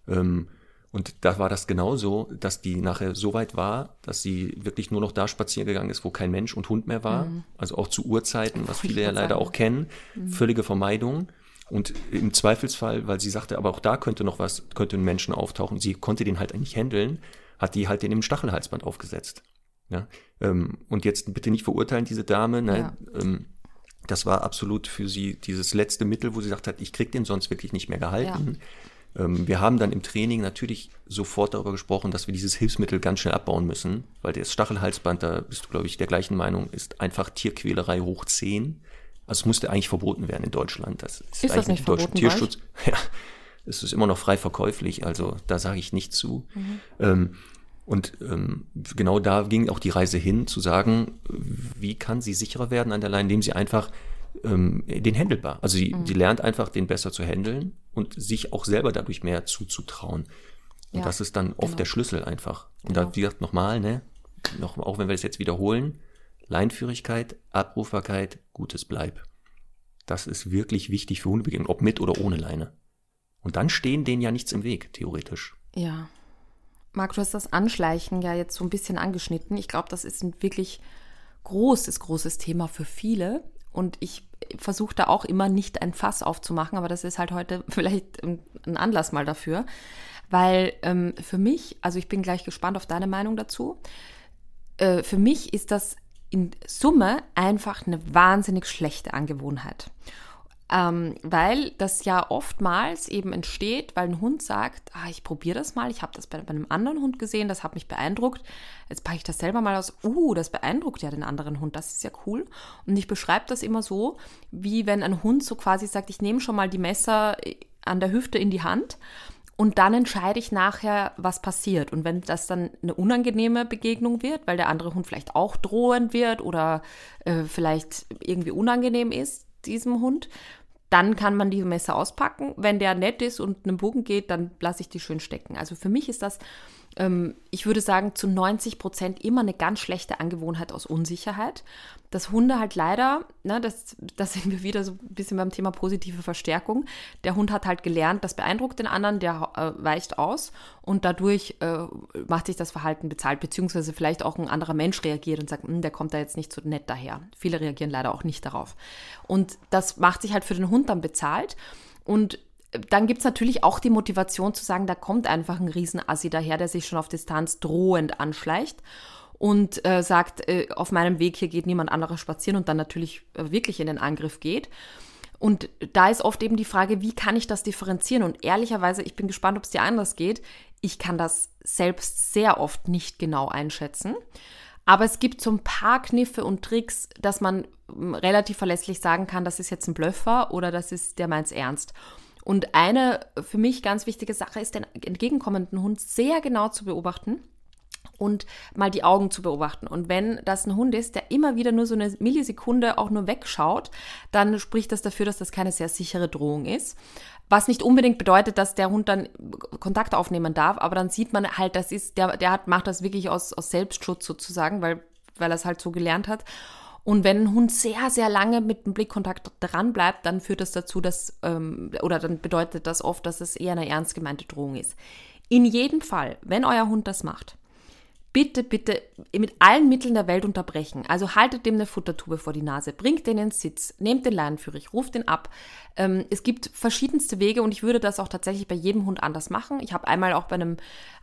Ähm, und da war das genauso, dass die nachher so weit war, dass sie wirklich nur noch da spazieren gegangen ist, wo kein Mensch und Hund mehr war. Mhm. Also auch zu Uhrzeiten, was viele ja leider auch kennen. Mhm. Völlige Vermeidung. Und im Zweifelsfall, weil sie sagte, aber auch da könnte noch was, könnte ein Menschen auftauchen, sie konnte den halt nicht handeln, hat die halt den im Stachelhalsband aufgesetzt. Ja? Ähm, und jetzt bitte nicht verurteilen, diese Dame. Nein, ja. ähm, das war absolut für sie dieses letzte Mittel, wo sie gesagt hat, ich krieg den sonst wirklich nicht mehr gehalten. Ja. Ähm, wir haben dann im Training natürlich sofort darüber gesprochen, dass wir dieses Hilfsmittel ganz schnell abbauen müssen, weil das Stachelhalsband, da bist du, glaube ich, der gleichen Meinung, ist einfach Tierquälerei hoch 10. Also es musste eigentlich verboten werden in Deutschland. Das ist, ist das nicht verboten? Tierschutz. Ja, es ist immer noch frei verkäuflich, also da sage ich nicht zu. Mhm. Ähm, und ähm, genau da ging auch die Reise hin, zu sagen, wie kann sie sicherer werden an der Leine, indem sie einfach ähm, den handelbar. Also sie, mhm. sie lernt einfach, den besser zu handeln und sich auch selber dadurch mehr zuzutrauen. Und ja, das ist dann oft genau. der Schlüssel einfach. Und genau. da, wie gesagt, nochmal, ne, noch, auch wenn wir das jetzt wiederholen, Leinführigkeit, Abrufbarkeit, gutes Bleib. Das ist wirklich wichtig für Hundebegegnungen, ob mit oder ohne Leine. Und dann stehen denen ja nichts im Weg, theoretisch. Ja. Marc, du hast das Anschleichen ja jetzt so ein bisschen angeschnitten. Ich glaube, das ist ein wirklich großes, großes Thema für viele. Und ich versuche da auch immer nicht ein Fass aufzumachen, aber das ist halt heute vielleicht ein Anlass mal dafür. Weil ähm, für mich, also ich bin gleich gespannt auf deine Meinung dazu, äh, für mich ist das in Summe einfach eine wahnsinnig schlechte Angewohnheit. Ähm, weil das ja oftmals eben entsteht, weil ein Hund sagt, ah, ich probiere das mal, ich habe das bei, bei, einem anderen Hund gesehen, das hat mich beeindruckt, jetzt packe ich das selber mal aus, uh, das beeindruckt ja den anderen Hund, das ist ja cool. Und ich beschreibe das immer so, wie wenn ein Hund so quasi sagt, ich nehme schon mal die Messer äh, an der Hüfte in die Hand und dann entscheide ich nachher, was passiert. Und wenn das dann eine unangenehme Begegnung wird, weil der andere Hund vielleicht auch drohend wird oder äh, vielleicht irgendwie unangenehm ist, diesem Hund. Dann kann man die Messer auspacken. Wenn der nett ist und einen Bogen geht, dann lasse ich die schön stecken. Also für mich ist das ähm, ich würde sagen, zu 90 Prozent immer eine ganz schlechte Angewohnheit aus Unsicherheit. Dass Hunde halt leider, ne, das, das sind wir wieder so ein bisschen beim Thema positive Verstärkung. Der Hund hat halt gelernt, das beeindruckt den anderen, der äh, weicht aus und dadurch äh, macht sich das Verhalten bezahlt, beziehungsweise vielleicht auch ein anderer Mensch reagiert und sagt, hm, der kommt da jetzt nicht so nett daher. Viele reagieren leider auch nicht darauf. Und das macht sich halt für den Hund dann bezahlt. Und dann gibt es natürlich auch die Motivation zu sagen, da kommt einfach ein Riesenassi daher, der sich schon auf Distanz drohend anschleicht und äh, sagt, äh, auf meinem Weg hier geht niemand anderer spazieren und dann natürlich äh, wirklich in den Angriff geht. Und da ist oft eben die Frage, wie kann ich das differenzieren? Und ehrlicherweise, ich bin gespannt, ob es dir anders geht. Ich kann das selbst sehr oft nicht genau einschätzen. Aber es gibt so ein paar Kniffe und Tricks, dass man relativ verlässlich sagen kann, das ist jetzt ein Blöffer oder das ist, der meint's ernst. Und eine für mich ganz wichtige Sache ist, den entgegenkommenden Hund sehr genau zu beobachten und mal die Augen zu beobachten. Und wenn das ein Hund ist, der immer wieder nur so eine Millisekunde auch nur wegschaut, dann spricht das dafür, dass das keine sehr sichere Drohung ist. Was nicht unbedingt bedeutet, dass der Hund dann Kontakt aufnehmen darf, aber dann sieht man halt, das ist, der, der hat, macht das wirklich aus, aus Selbstschutz sozusagen, weil, weil er es halt so gelernt hat. Und wenn ein Hund sehr, sehr lange mit dem Blickkontakt dran bleibt, dann führt das dazu, dass, ähm, oder dann bedeutet das oft, dass es eher eine ernst gemeinte Drohung ist. In jedem Fall, wenn euer Hund das macht, bitte, bitte mit allen Mitteln der Welt unterbrechen. Also haltet dem eine Futtertube vor die Nase, bringt den ins Sitz, nehmt den Leinenführer, ruft den ab. Ähm, es gibt verschiedenste Wege und ich würde das auch tatsächlich bei jedem Hund anders machen. Ich habe einmal auch bei einem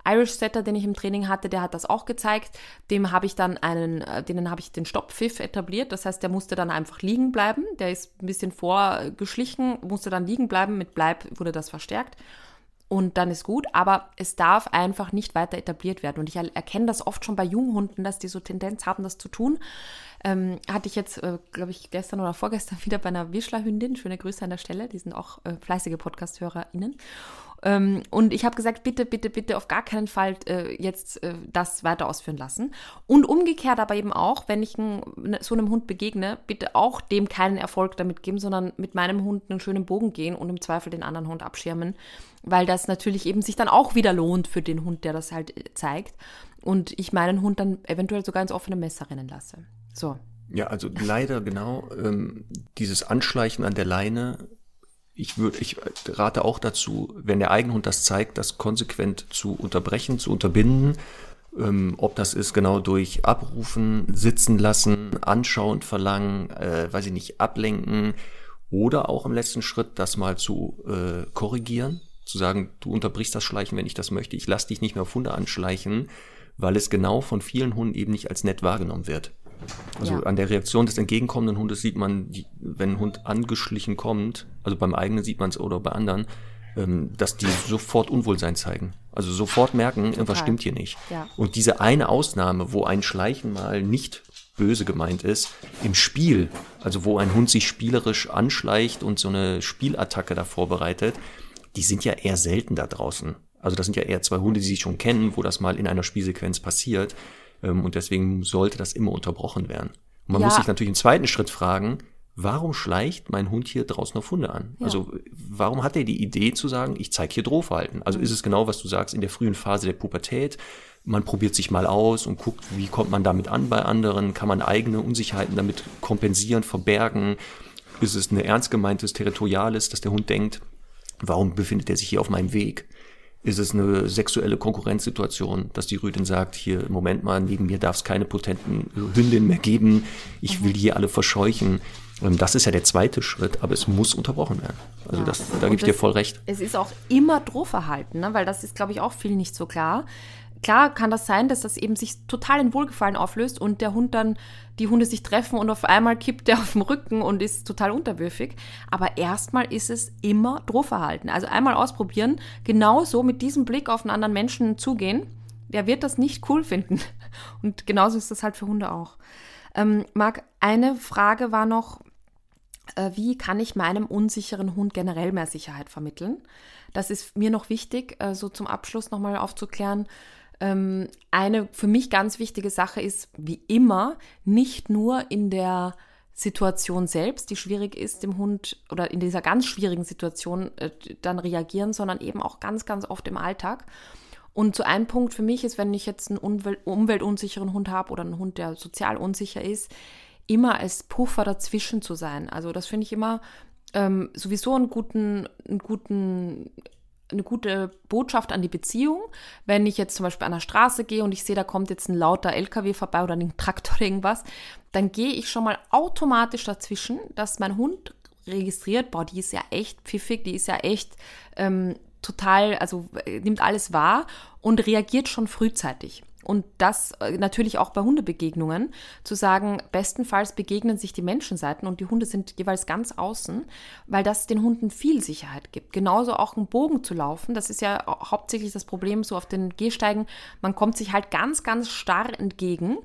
Irish Setter, den ich im Training hatte, der hat das auch gezeigt. Dem habe ich dann einen, äh, denen habe ich den Stopppfiff etabliert. Das heißt, der musste dann einfach liegen bleiben. Der ist ein bisschen vorgeschlichen, musste dann liegen bleiben. Mit Bleib wurde das verstärkt und dann ist gut, aber es darf einfach nicht weiter etabliert werden. Und ich erkenne das oft schon bei Junghunden, dass die so Tendenz haben, das zu tun. Ähm, hatte ich jetzt, äh, glaube ich, gestern oder vorgestern wieder bei einer Wischlerhündin. Schöne Grüße an der Stelle. Die sind auch äh, fleißige Podcast-HörerInnen. Ähm, und ich habe gesagt, bitte, bitte, bitte auf gar keinen Fall äh, jetzt äh, das weiter ausführen lassen. Und umgekehrt aber eben auch, wenn ich ein, ne, so einem Hund begegne, bitte auch dem keinen Erfolg damit geben, sondern mit meinem Hund einen schönen Bogen gehen und im Zweifel den anderen Hund abschirmen, weil das natürlich eben sich dann auch wieder lohnt für den Hund, der das halt äh, zeigt. Und ich meinen Hund dann eventuell sogar ins offene Messer rennen lasse. So. Ja, also leider genau ähm, dieses Anschleichen an der Leine ich würde, ich rate auch dazu, wenn der eigene Hund das zeigt, das konsequent zu unterbrechen, zu unterbinden. Ähm, ob das ist genau durch Abrufen, sitzen lassen, anschauen, verlangen, äh, weiß ich nicht, ablenken oder auch im letzten Schritt das mal zu äh, korrigieren, zu sagen, du unterbrichst das Schleichen, wenn ich das möchte, ich lass dich nicht mehr auf Hunde anschleichen, weil es genau von vielen Hunden eben nicht als nett wahrgenommen wird. Also ja. an der Reaktion des entgegenkommenden Hundes sieht man, wenn ein Hund angeschlichen kommt, also beim eigenen sieht man es oder bei anderen, ähm, dass die sofort Unwohlsein zeigen. Also sofort merken, Total. irgendwas stimmt hier nicht. Ja. Und diese eine Ausnahme, wo ein Schleichen mal nicht böse gemeint ist, im Spiel, also wo ein Hund sich spielerisch anschleicht und so eine Spielattacke da vorbereitet, die sind ja eher selten da draußen. Also das sind ja eher zwei Hunde, die sich schon kennen, wo das mal in einer Spielsequenz passiert. Ähm, und deswegen sollte das immer unterbrochen werden. Und man ja. muss sich natürlich im zweiten Schritt fragen, warum schleicht mein Hund hier draußen auf Hunde an? Ja. Also warum hat er die Idee zu sagen, ich zeige hier Drohverhalten? Also ist es genau, was du sagst, in der frühen Phase der Pubertät, man probiert sich mal aus und guckt, wie kommt man damit an bei anderen, kann man eigene Unsicherheiten damit kompensieren, verbergen? Ist es eine ernst gemeintes Territoriales, dass der Hund denkt, warum befindet er sich hier auf meinem Weg? Ist es eine sexuelle Konkurrenzsituation, dass die Rüdin sagt, hier, Moment mal, neben mir darf es keine potenten Hündinnen mehr geben, ich will die hier alle verscheuchen. Ähm, das ist ja der zweite Schritt, aber es muss unterbrochen werden. Also ja. das, da gebe ich dir voll recht. Es ist auch immer Drohverhalten, ne? weil das ist, glaube ich, auch viel nicht so klar. Klar kann das sein, dass das eben sich total in Wohlgefallen auflöst und der Hund dann, die Hunde sich treffen und auf einmal kippt der auf dem Rücken und ist total unterwürfig. Aber erstmal ist es immer Drohverhalten. Also einmal ausprobieren, genauso mit diesem Blick auf einen anderen Menschen zugehen. Der wird das nicht cool finden. Und genauso ist das halt für Hunde auch. Ähm, Marc, eine Frage war noch, äh, wie kann ich meinem unsicheren Hund generell mehr Sicherheit vermitteln? Das ist mir noch wichtig, äh, so zum Abschluss nochmal aufzuklären. Ähm, eine für mich ganz wichtige Sache ist, wie immer, nicht nur in der Situation selbst, die schwierig ist, dem Hund oder in dieser ganz schwierigen Situation äh, dann reagieren, sondern eben auch ganz, ganz oft im Alltag. Und so ein Punkt für mich ist, wenn ich jetzt einen Umwelt umweltunsicheren Hund habe oder einen Hund, der sozial unsicher ist, immer als Puffer dazwischen zu sein. Also das finde ich immer ähm, sowieso einen guten, einen guten eine gute Botschaft an die Beziehung. Wenn ich jetzt zum Beispiel an der Straße gehe und ich sehe, da kommt jetzt ein lauter LKW vorbei oder ein Traktor oder irgendwas, dann gehe ich schon mal automatisch dazwischen, dass mein Hund registriert, boah, die ist ja echt pfiffig, die ist ja echt ähm, total, also äh, nimmt alles wahr und reagiert schon frühzeitig. Und das äh, natürlich auch bei Hundebegegnungen, zu sagen, bestenfalls begegnen sich die Menschenseiten und die Hunde sind jeweils ganz außen, weil das den Hunden viel Sicherheit gibt. Genauso auch einen Bogen zu laufen, das ist ja hauptsächlich das Problem so auf den Gehsteigen, man kommt sich halt ganz, ganz starr entgegen.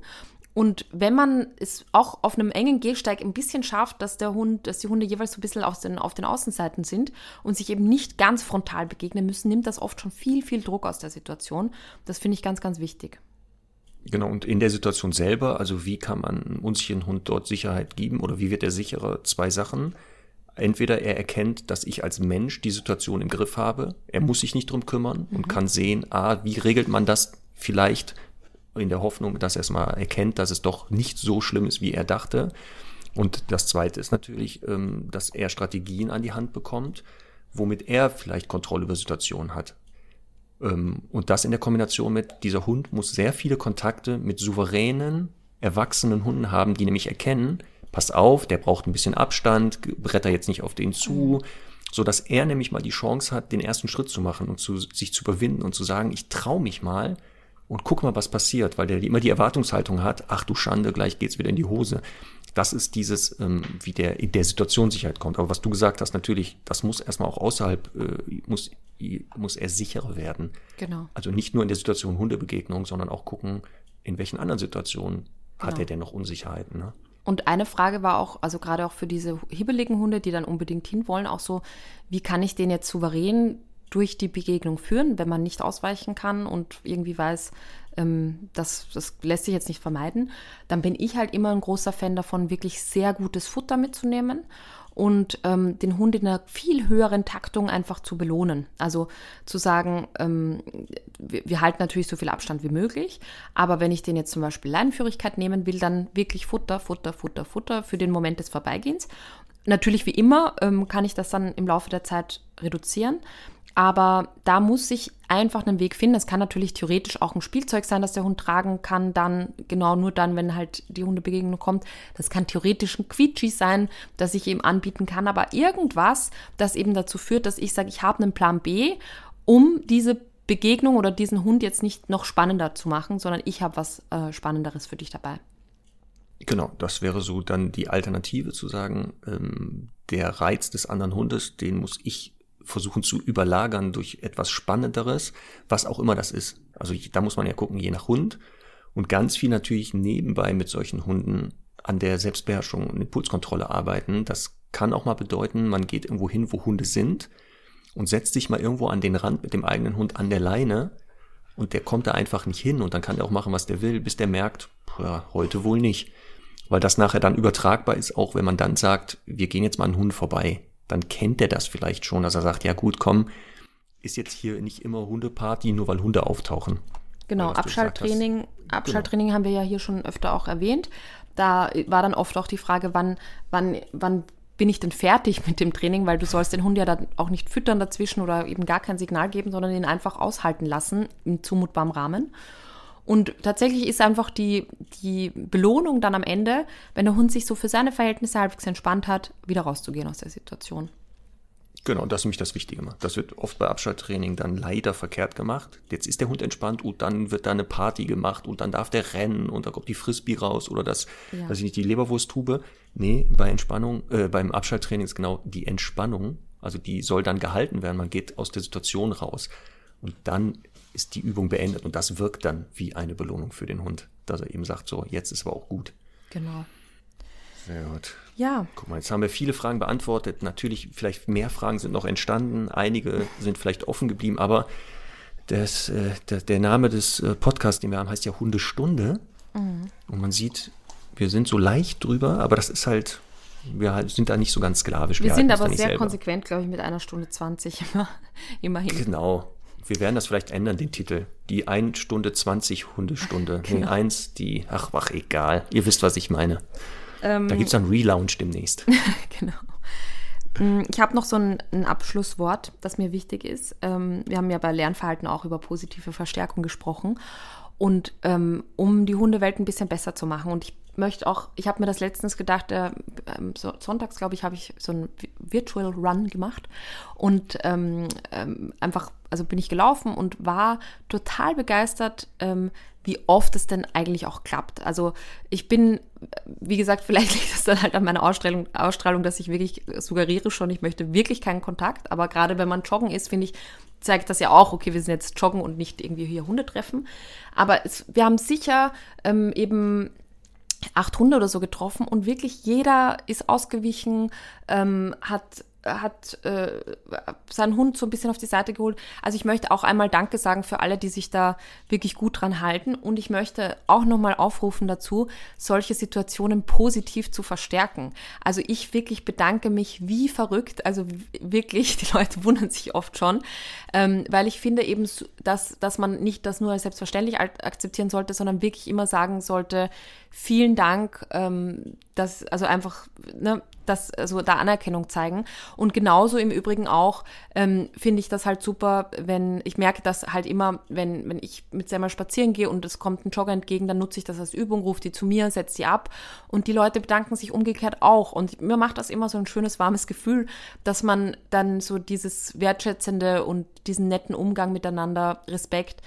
Und wenn man es auch auf einem engen Gehsteig ein bisschen schafft, dass der Hund, dass die Hunde jeweils so ein bisschen auf den, auf den Außenseiten sind und sich eben nicht ganz frontal begegnen müssen, nimmt das oft schon viel, viel Druck aus der Situation. Das finde ich ganz, ganz wichtig. Genau, und in der Situation selber, also wie kann man einem unsicheren Hund dort Sicherheit geben oder wie wird er sicherer? Zwei Sachen. Entweder er erkennt, dass ich als Mensch die Situation im Griff habe, er muss sich nicht drum kümmern mhm. und kann sehen, ah, wie regelt man das vielleicht in der Hoffnung, dass er es mal erkennt, dass es doch nicht so schlimm ist, wie er dachte. Und das Zweite ist natürlich, ähm, dass er Strategien an die Hand bekommt, womit er vielleicht Kontrolle über Situationen hat und das in der Kombination mit, dieser Hund muss sehr viele Kontakte mit souveränen, erwachsenen Hunden haben, die nämlich erkennen, pass auf, der braucht ein bisschen Abstand, bretter jetzt nicht auf den zu, mhm. so dass er nämlich mal die Chance hat, den ersten Schritt zu machen und zu, sich zu überwinden und zu sagen, ich traue mich mal und guck mal, was passiert, weil der immer die Erwartungshaltung hat, ach du Schande, gleich geht's wieder in die Hose. Das ist dieses, ähm, wie der in der Situation Sicherheit kommt. Aber was du gesagt hast, natürlich, das muss erstmal auch außerhalb, äh, muss, muss er sicherer werden. Genau. Also nicht nur in der Situation Hundebegegnung, sondern auch gucken, in welchen anderen Situationen genau. hat er denn noch Unsicherheiten. Ne? Und eine Frage war auch, also gerade auch für diese hibbeligen Hunde, die dann unbedingt hinwollen, auch so, wie kann ich den jetzt souverän durch die Begegnung führen, wenn man nicht ausweichen kann und irgendwie weiß, ähm, das, das lässt sich jetzt nicht vermeiden, dann bin ich halt immer ein großer Fan davon, wirklich sehr gutes Futter mitzunehmen und ähm, den Hund in einer viel höheren Taktung einfach zu belohnen. Also zu sagen, ähm, wir, wir, halten natürlich so viel Abstand wie möglich, aber wenn ich den jetzt zum Beispiel Leinenführigkeit nehmen will, dann wirklich Futter, Futter, Futter, Futter für den Moment des Vorbeigehens. Natürlich wie immer ähm, kann ich das dann im Laufe der Zeit reduzieren. Aber da muss sich einfach einen Weg finden. Es kann natürlich theoretisch auch ein Spielzeug sein, das der Hund tragen kann, dann genau nur dann, wenn halt die Hundebegegnung kommt. Das kann theoretisch ein Quietschi sein, das ich ihm anbieten kann, aber irgendwas, das eben dazu führt, dass ich sage, ich habe einen Plan B, um diese Begegnung oder diesen Hund jetzt nicht noch spannender zu machen, sondern ich habe was äh, Spannenderes für dich dabei. Genau, das wäre so dann die Alternative zu sagen, ähm, der Reiz des anderen Hundes, den muss ich versuchen zu überlagern durch etwas Spannenderes, was auch immer das ist. Also da muss man ja gucken, je nach Hund. Und ganz viel natürlich nebenbei mit solchen Hunden an der Selbstbeherrschung und Impulskontrolle arbeiten. Das kann auch mal bedeuten, man geht irgendwo hin, wo Hunde sind und setzt sich mal irgendwo an den Rand mit dem eigenen Hund an der Leine und der kommt da einfach nicht hin und dann kann er auch machen, was der will, bis der merkt, ja, heute wohl nicht. Weil das nachher dann übertragbar ist, auch wenn man dann sagt, wir gehen jetzt mal einen Hund vorbei dann kennt er das vielleicht schon, dass er sagt, ja gut, komm, ist jetzt hier nicht immer Hundeparty, nur weil Hunde auftauchen. Genau, Abschalttraining, genau. Abschalttraining genau. haben wir ja hier schon öfter auch erwähnt. Da war dann oft auch die Frage, wann, wann, wann bin ich denn fertig mit dem Training, weil du sollst den Hund ja dann auch nicht füttern dazwischen oder eben gar kein Signal geben, sondern ihn einfach aushalten lassen im zumutbaren Rahmen. Und tatsächlich ist einfach die, die Belohnung dann am Ende, wenn der Hund sich so für seine Verhältnisse halbwegs entspannt hat, wieder rauszugehen aus der Situation. Genau, das ist nämlich das Wichtige. Das wird oft bei Abschalttraining dann leider verkehrt gemacht. Jetzt ist der Hund entspannt und dann wird da eine Party gemacht und dann darf der rennen und da kommt die Frisbee raus oder das, ja. weiß ich nicht, die Leberwursttube. Nee, bei Entspannung, äh, beim Abschalttraining ist genau die Entspannung. Also die soll dann gehalten werden. Man geht aus der Situation raus. Und dann ist die Übung beendet und das wirkt dann wie eine Belohnung für den Hund, dass er eben sagt, so, jetzt ist aber auch gut. Genau. Sehr gut. Ja. Guck mal, jetzt haben wir viele Fragen beantwortet. Natürlich, vielleicht mehr Fragen sind noch entstanden. Einige sind vielleicht offen geblieben, aber das, äh, der, der, Name des äh, Podcasts, den wir haben, heißt ja Hundestunde. Mhm. Und man sieht, wir sind so leicht drüber, aber das ist halt, wir halt, sind da nicht so ganz sklavisch. Wir, wir sind aber sehr selber. konsequent, glaube ich, mit einer Stunde 20 immer, immerhin. Genau, wir werden das vielleicht ändern, den Titel. Die 1 Stunde 20 Hundestunde. Genau. Nee, 1, die, ach, ach, egal. Ihr wisst, was ich meine. Ähm, da gibt es einen Relaunch demnächst. genau. Mm, ich habe noch so ein, ein, Abschlusswort, das mir wichtig ist. Ähm, wir haben ja bei Lernverhalten auch über positive Verstärkung gesprochen. Und ähm, um die Hundewelt ein bisschen besser zu machen. Und ich möchte auch, ich habe mir das letztens gedacht, äh, ähm, so, sonntags, glaube ich, habe ich so einen Virtual Run gemacht und ähm, ähm, einfach, also bin ich gelaufen und war total begeistert, ähm, wie oft es denn eigentlich auch klappt. Also ich bin, wie gesagt, vielleicht liegt es dann halt an meiner Ausstrahlung, Ausstrahlung, dass ich wirklich suggeriere schon, ich möchte wirklich keinen Kontakt, aber gerade wenn man joggen ist, finde ich, zeigt das ja auch, okay, wir sind jetzt joggen und nicht irgendwie hier Hunde treffen. Aber es, wir haben sicher ähm, eben acht Hunde oder so getroffen und wirklich jeder ist ausgewichen, ähm, hat hat äh, seinen Hund so ein bisschen auf die Seite geholt. Also ich möchte auch einmal Danke sagen für alle, die sich da wirklich gut dran halten. Und ich möchte auch nochmal aufrufen dazu, solche Situationen positiv zu verstärken. Also ich wirklich bedanke mich wie verrückt. Also wirklich, die Leute wundern sich oft schon, ähm, weil ich finde eben, dass, dass man nicht das nur als selbstverständlich akzeptieren sollte, sondern wirklich immer sagen sollte, vielen Dank, ähm, das, also einfach, ne, das, also da Anerkennung zeigen. Und genauso im Übrigen auch ähm, finde ich das halt super, wenn, ich merke das halt immer, wenn, wenn ich mit Selma spazieren gehe und es kommt ein Jogger entgegen, dann nutze ich das als Übung, rufe die zu mir, setze die ab und die Leute bedanken sich umgekehrt auch. Und mir macht das immer so ein schönes, warmes Gefühl, dass man dann so dieses wertschätzende und diesen netten Umgang miteinander, Respekt,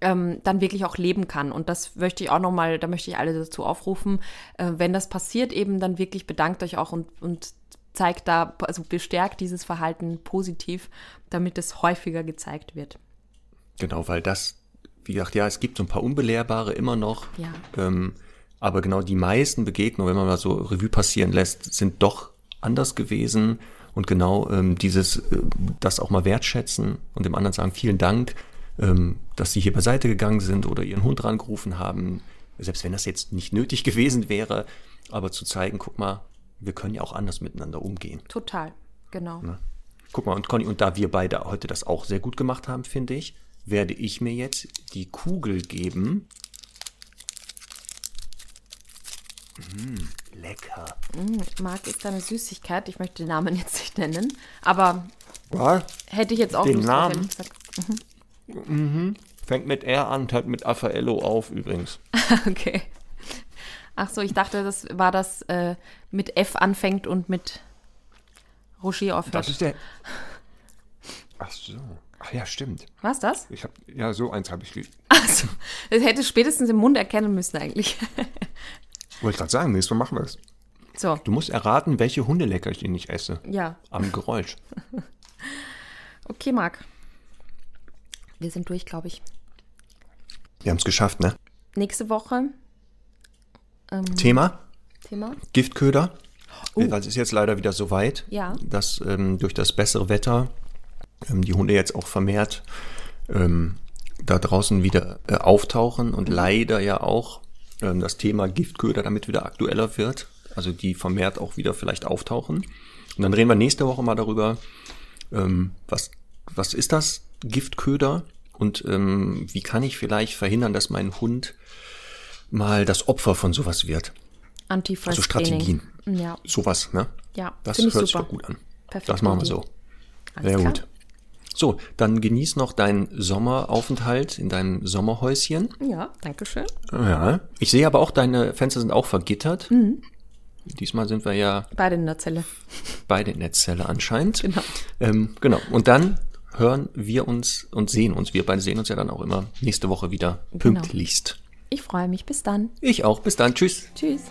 ähm, dann wirklich auch leben kann. Und das möchte ich auch nochmal, da möchte ich alle dazu aufrufen, äh, wenn das passiert, eben dann wirklich bedankt euch auch und, und zeigt da, also bestärkt dieses Verhalten positiv, damit es häufiger gezeigt wird. Genau, weil das, wie gesagt, ja, es gibt so ein paar Unbelehrbare immer noch. Ja. Ähm, aber genau die meisten Begegnungen, wenn man mal so Revue passieren lässt, sind doch anders gewesen. Und genau ähm, dieses, äh, das auch mal wertschätzen und dem anderen sagen, vielen Dank, dass sie hier beiseite gegangen sind oder ihren Hund rangerufen haben, selbst wenn das jetzt nicht nötig gewesen wäre, aber zu zeigen, guck mal, wir können ja auch anders miteinander umgehen. Total, genau. Ne? Guck mal, und Conny, und da wir beide heute das auch sehr gut gemacht haben, finde ich, werde ich mir jetzt die Kugel geben. Mmh, lecker. Mm, Marc ist eine Süßigkeit. Ich möchte den Namen jetzt nicht nennen, aber Was? hätte ich jetzt auch Den Lust drauf, Gesagt. Fängt mit R an und hört mit Raffaello auf übrigens. Okay. Ach so, ich dachte, das war das äh, mit F anfängt und mit Roger aufhört. der. Ach so. Ach ja, stimmt. Was das? Ich habe ja so eins habe ich. ge- Also, das hätte spätestens im Mund erkennen müssen eigentlich. Wollte gerade sagen, nächstes Mal machen wir es. So, Du musst erraten, welche Hundeleckerchen ich esse. ja. Am Geräusch. Okay, Marc. Wir sind durch, glaube ich. Wir haben es geschafft, ne? Nächste Woche Thema? Thema. Giftköder. Weil es ist jetzt leider wieder so weit, Ja. dass ähm, durch das bessere Wetter ähm, die Hunde jetzt auch vermehrt ähm, da draußen wieder äh, auftauchen und leider ja auch ähm, das Thema Giftköder damit wieder aktueller wird. Also die vermehrt auch wieder vielleicht auftauchen. Und dann reden wir nächste Woche mal darüber, ähm, was, was ist das Giftköder und ähm, wie kann ich vielleicht verhindern, dass mein Hund mal das Opfer von sowas wird. Anti-Stress. Also Strategien. Ja, Sowas, ne? ja. Das hört ich sich super. doch gut an. Perfekte das machen wir so. Alles Sehr klar. gut. So, dann genieß noch deinen Sommeraufenthalt in deinem Sommerhäuschen. Ja, danke schön. Ja. Ich sehe aber auch, deine Fenster sind auch vergittert. Mhm. Diesmal sind wir ja Beide in der Zelle. beide in der Zelle anscheinend. Genau. Ähm, genau. Und dann hören wir uns und sehen uns. Wir beide sehen uns ja dann auch immer nächste Woche wieder Genau. pünktlichst. Ich freue mich. Bis dann. Ich auch. Bis dann. Tschüss. Tschüss.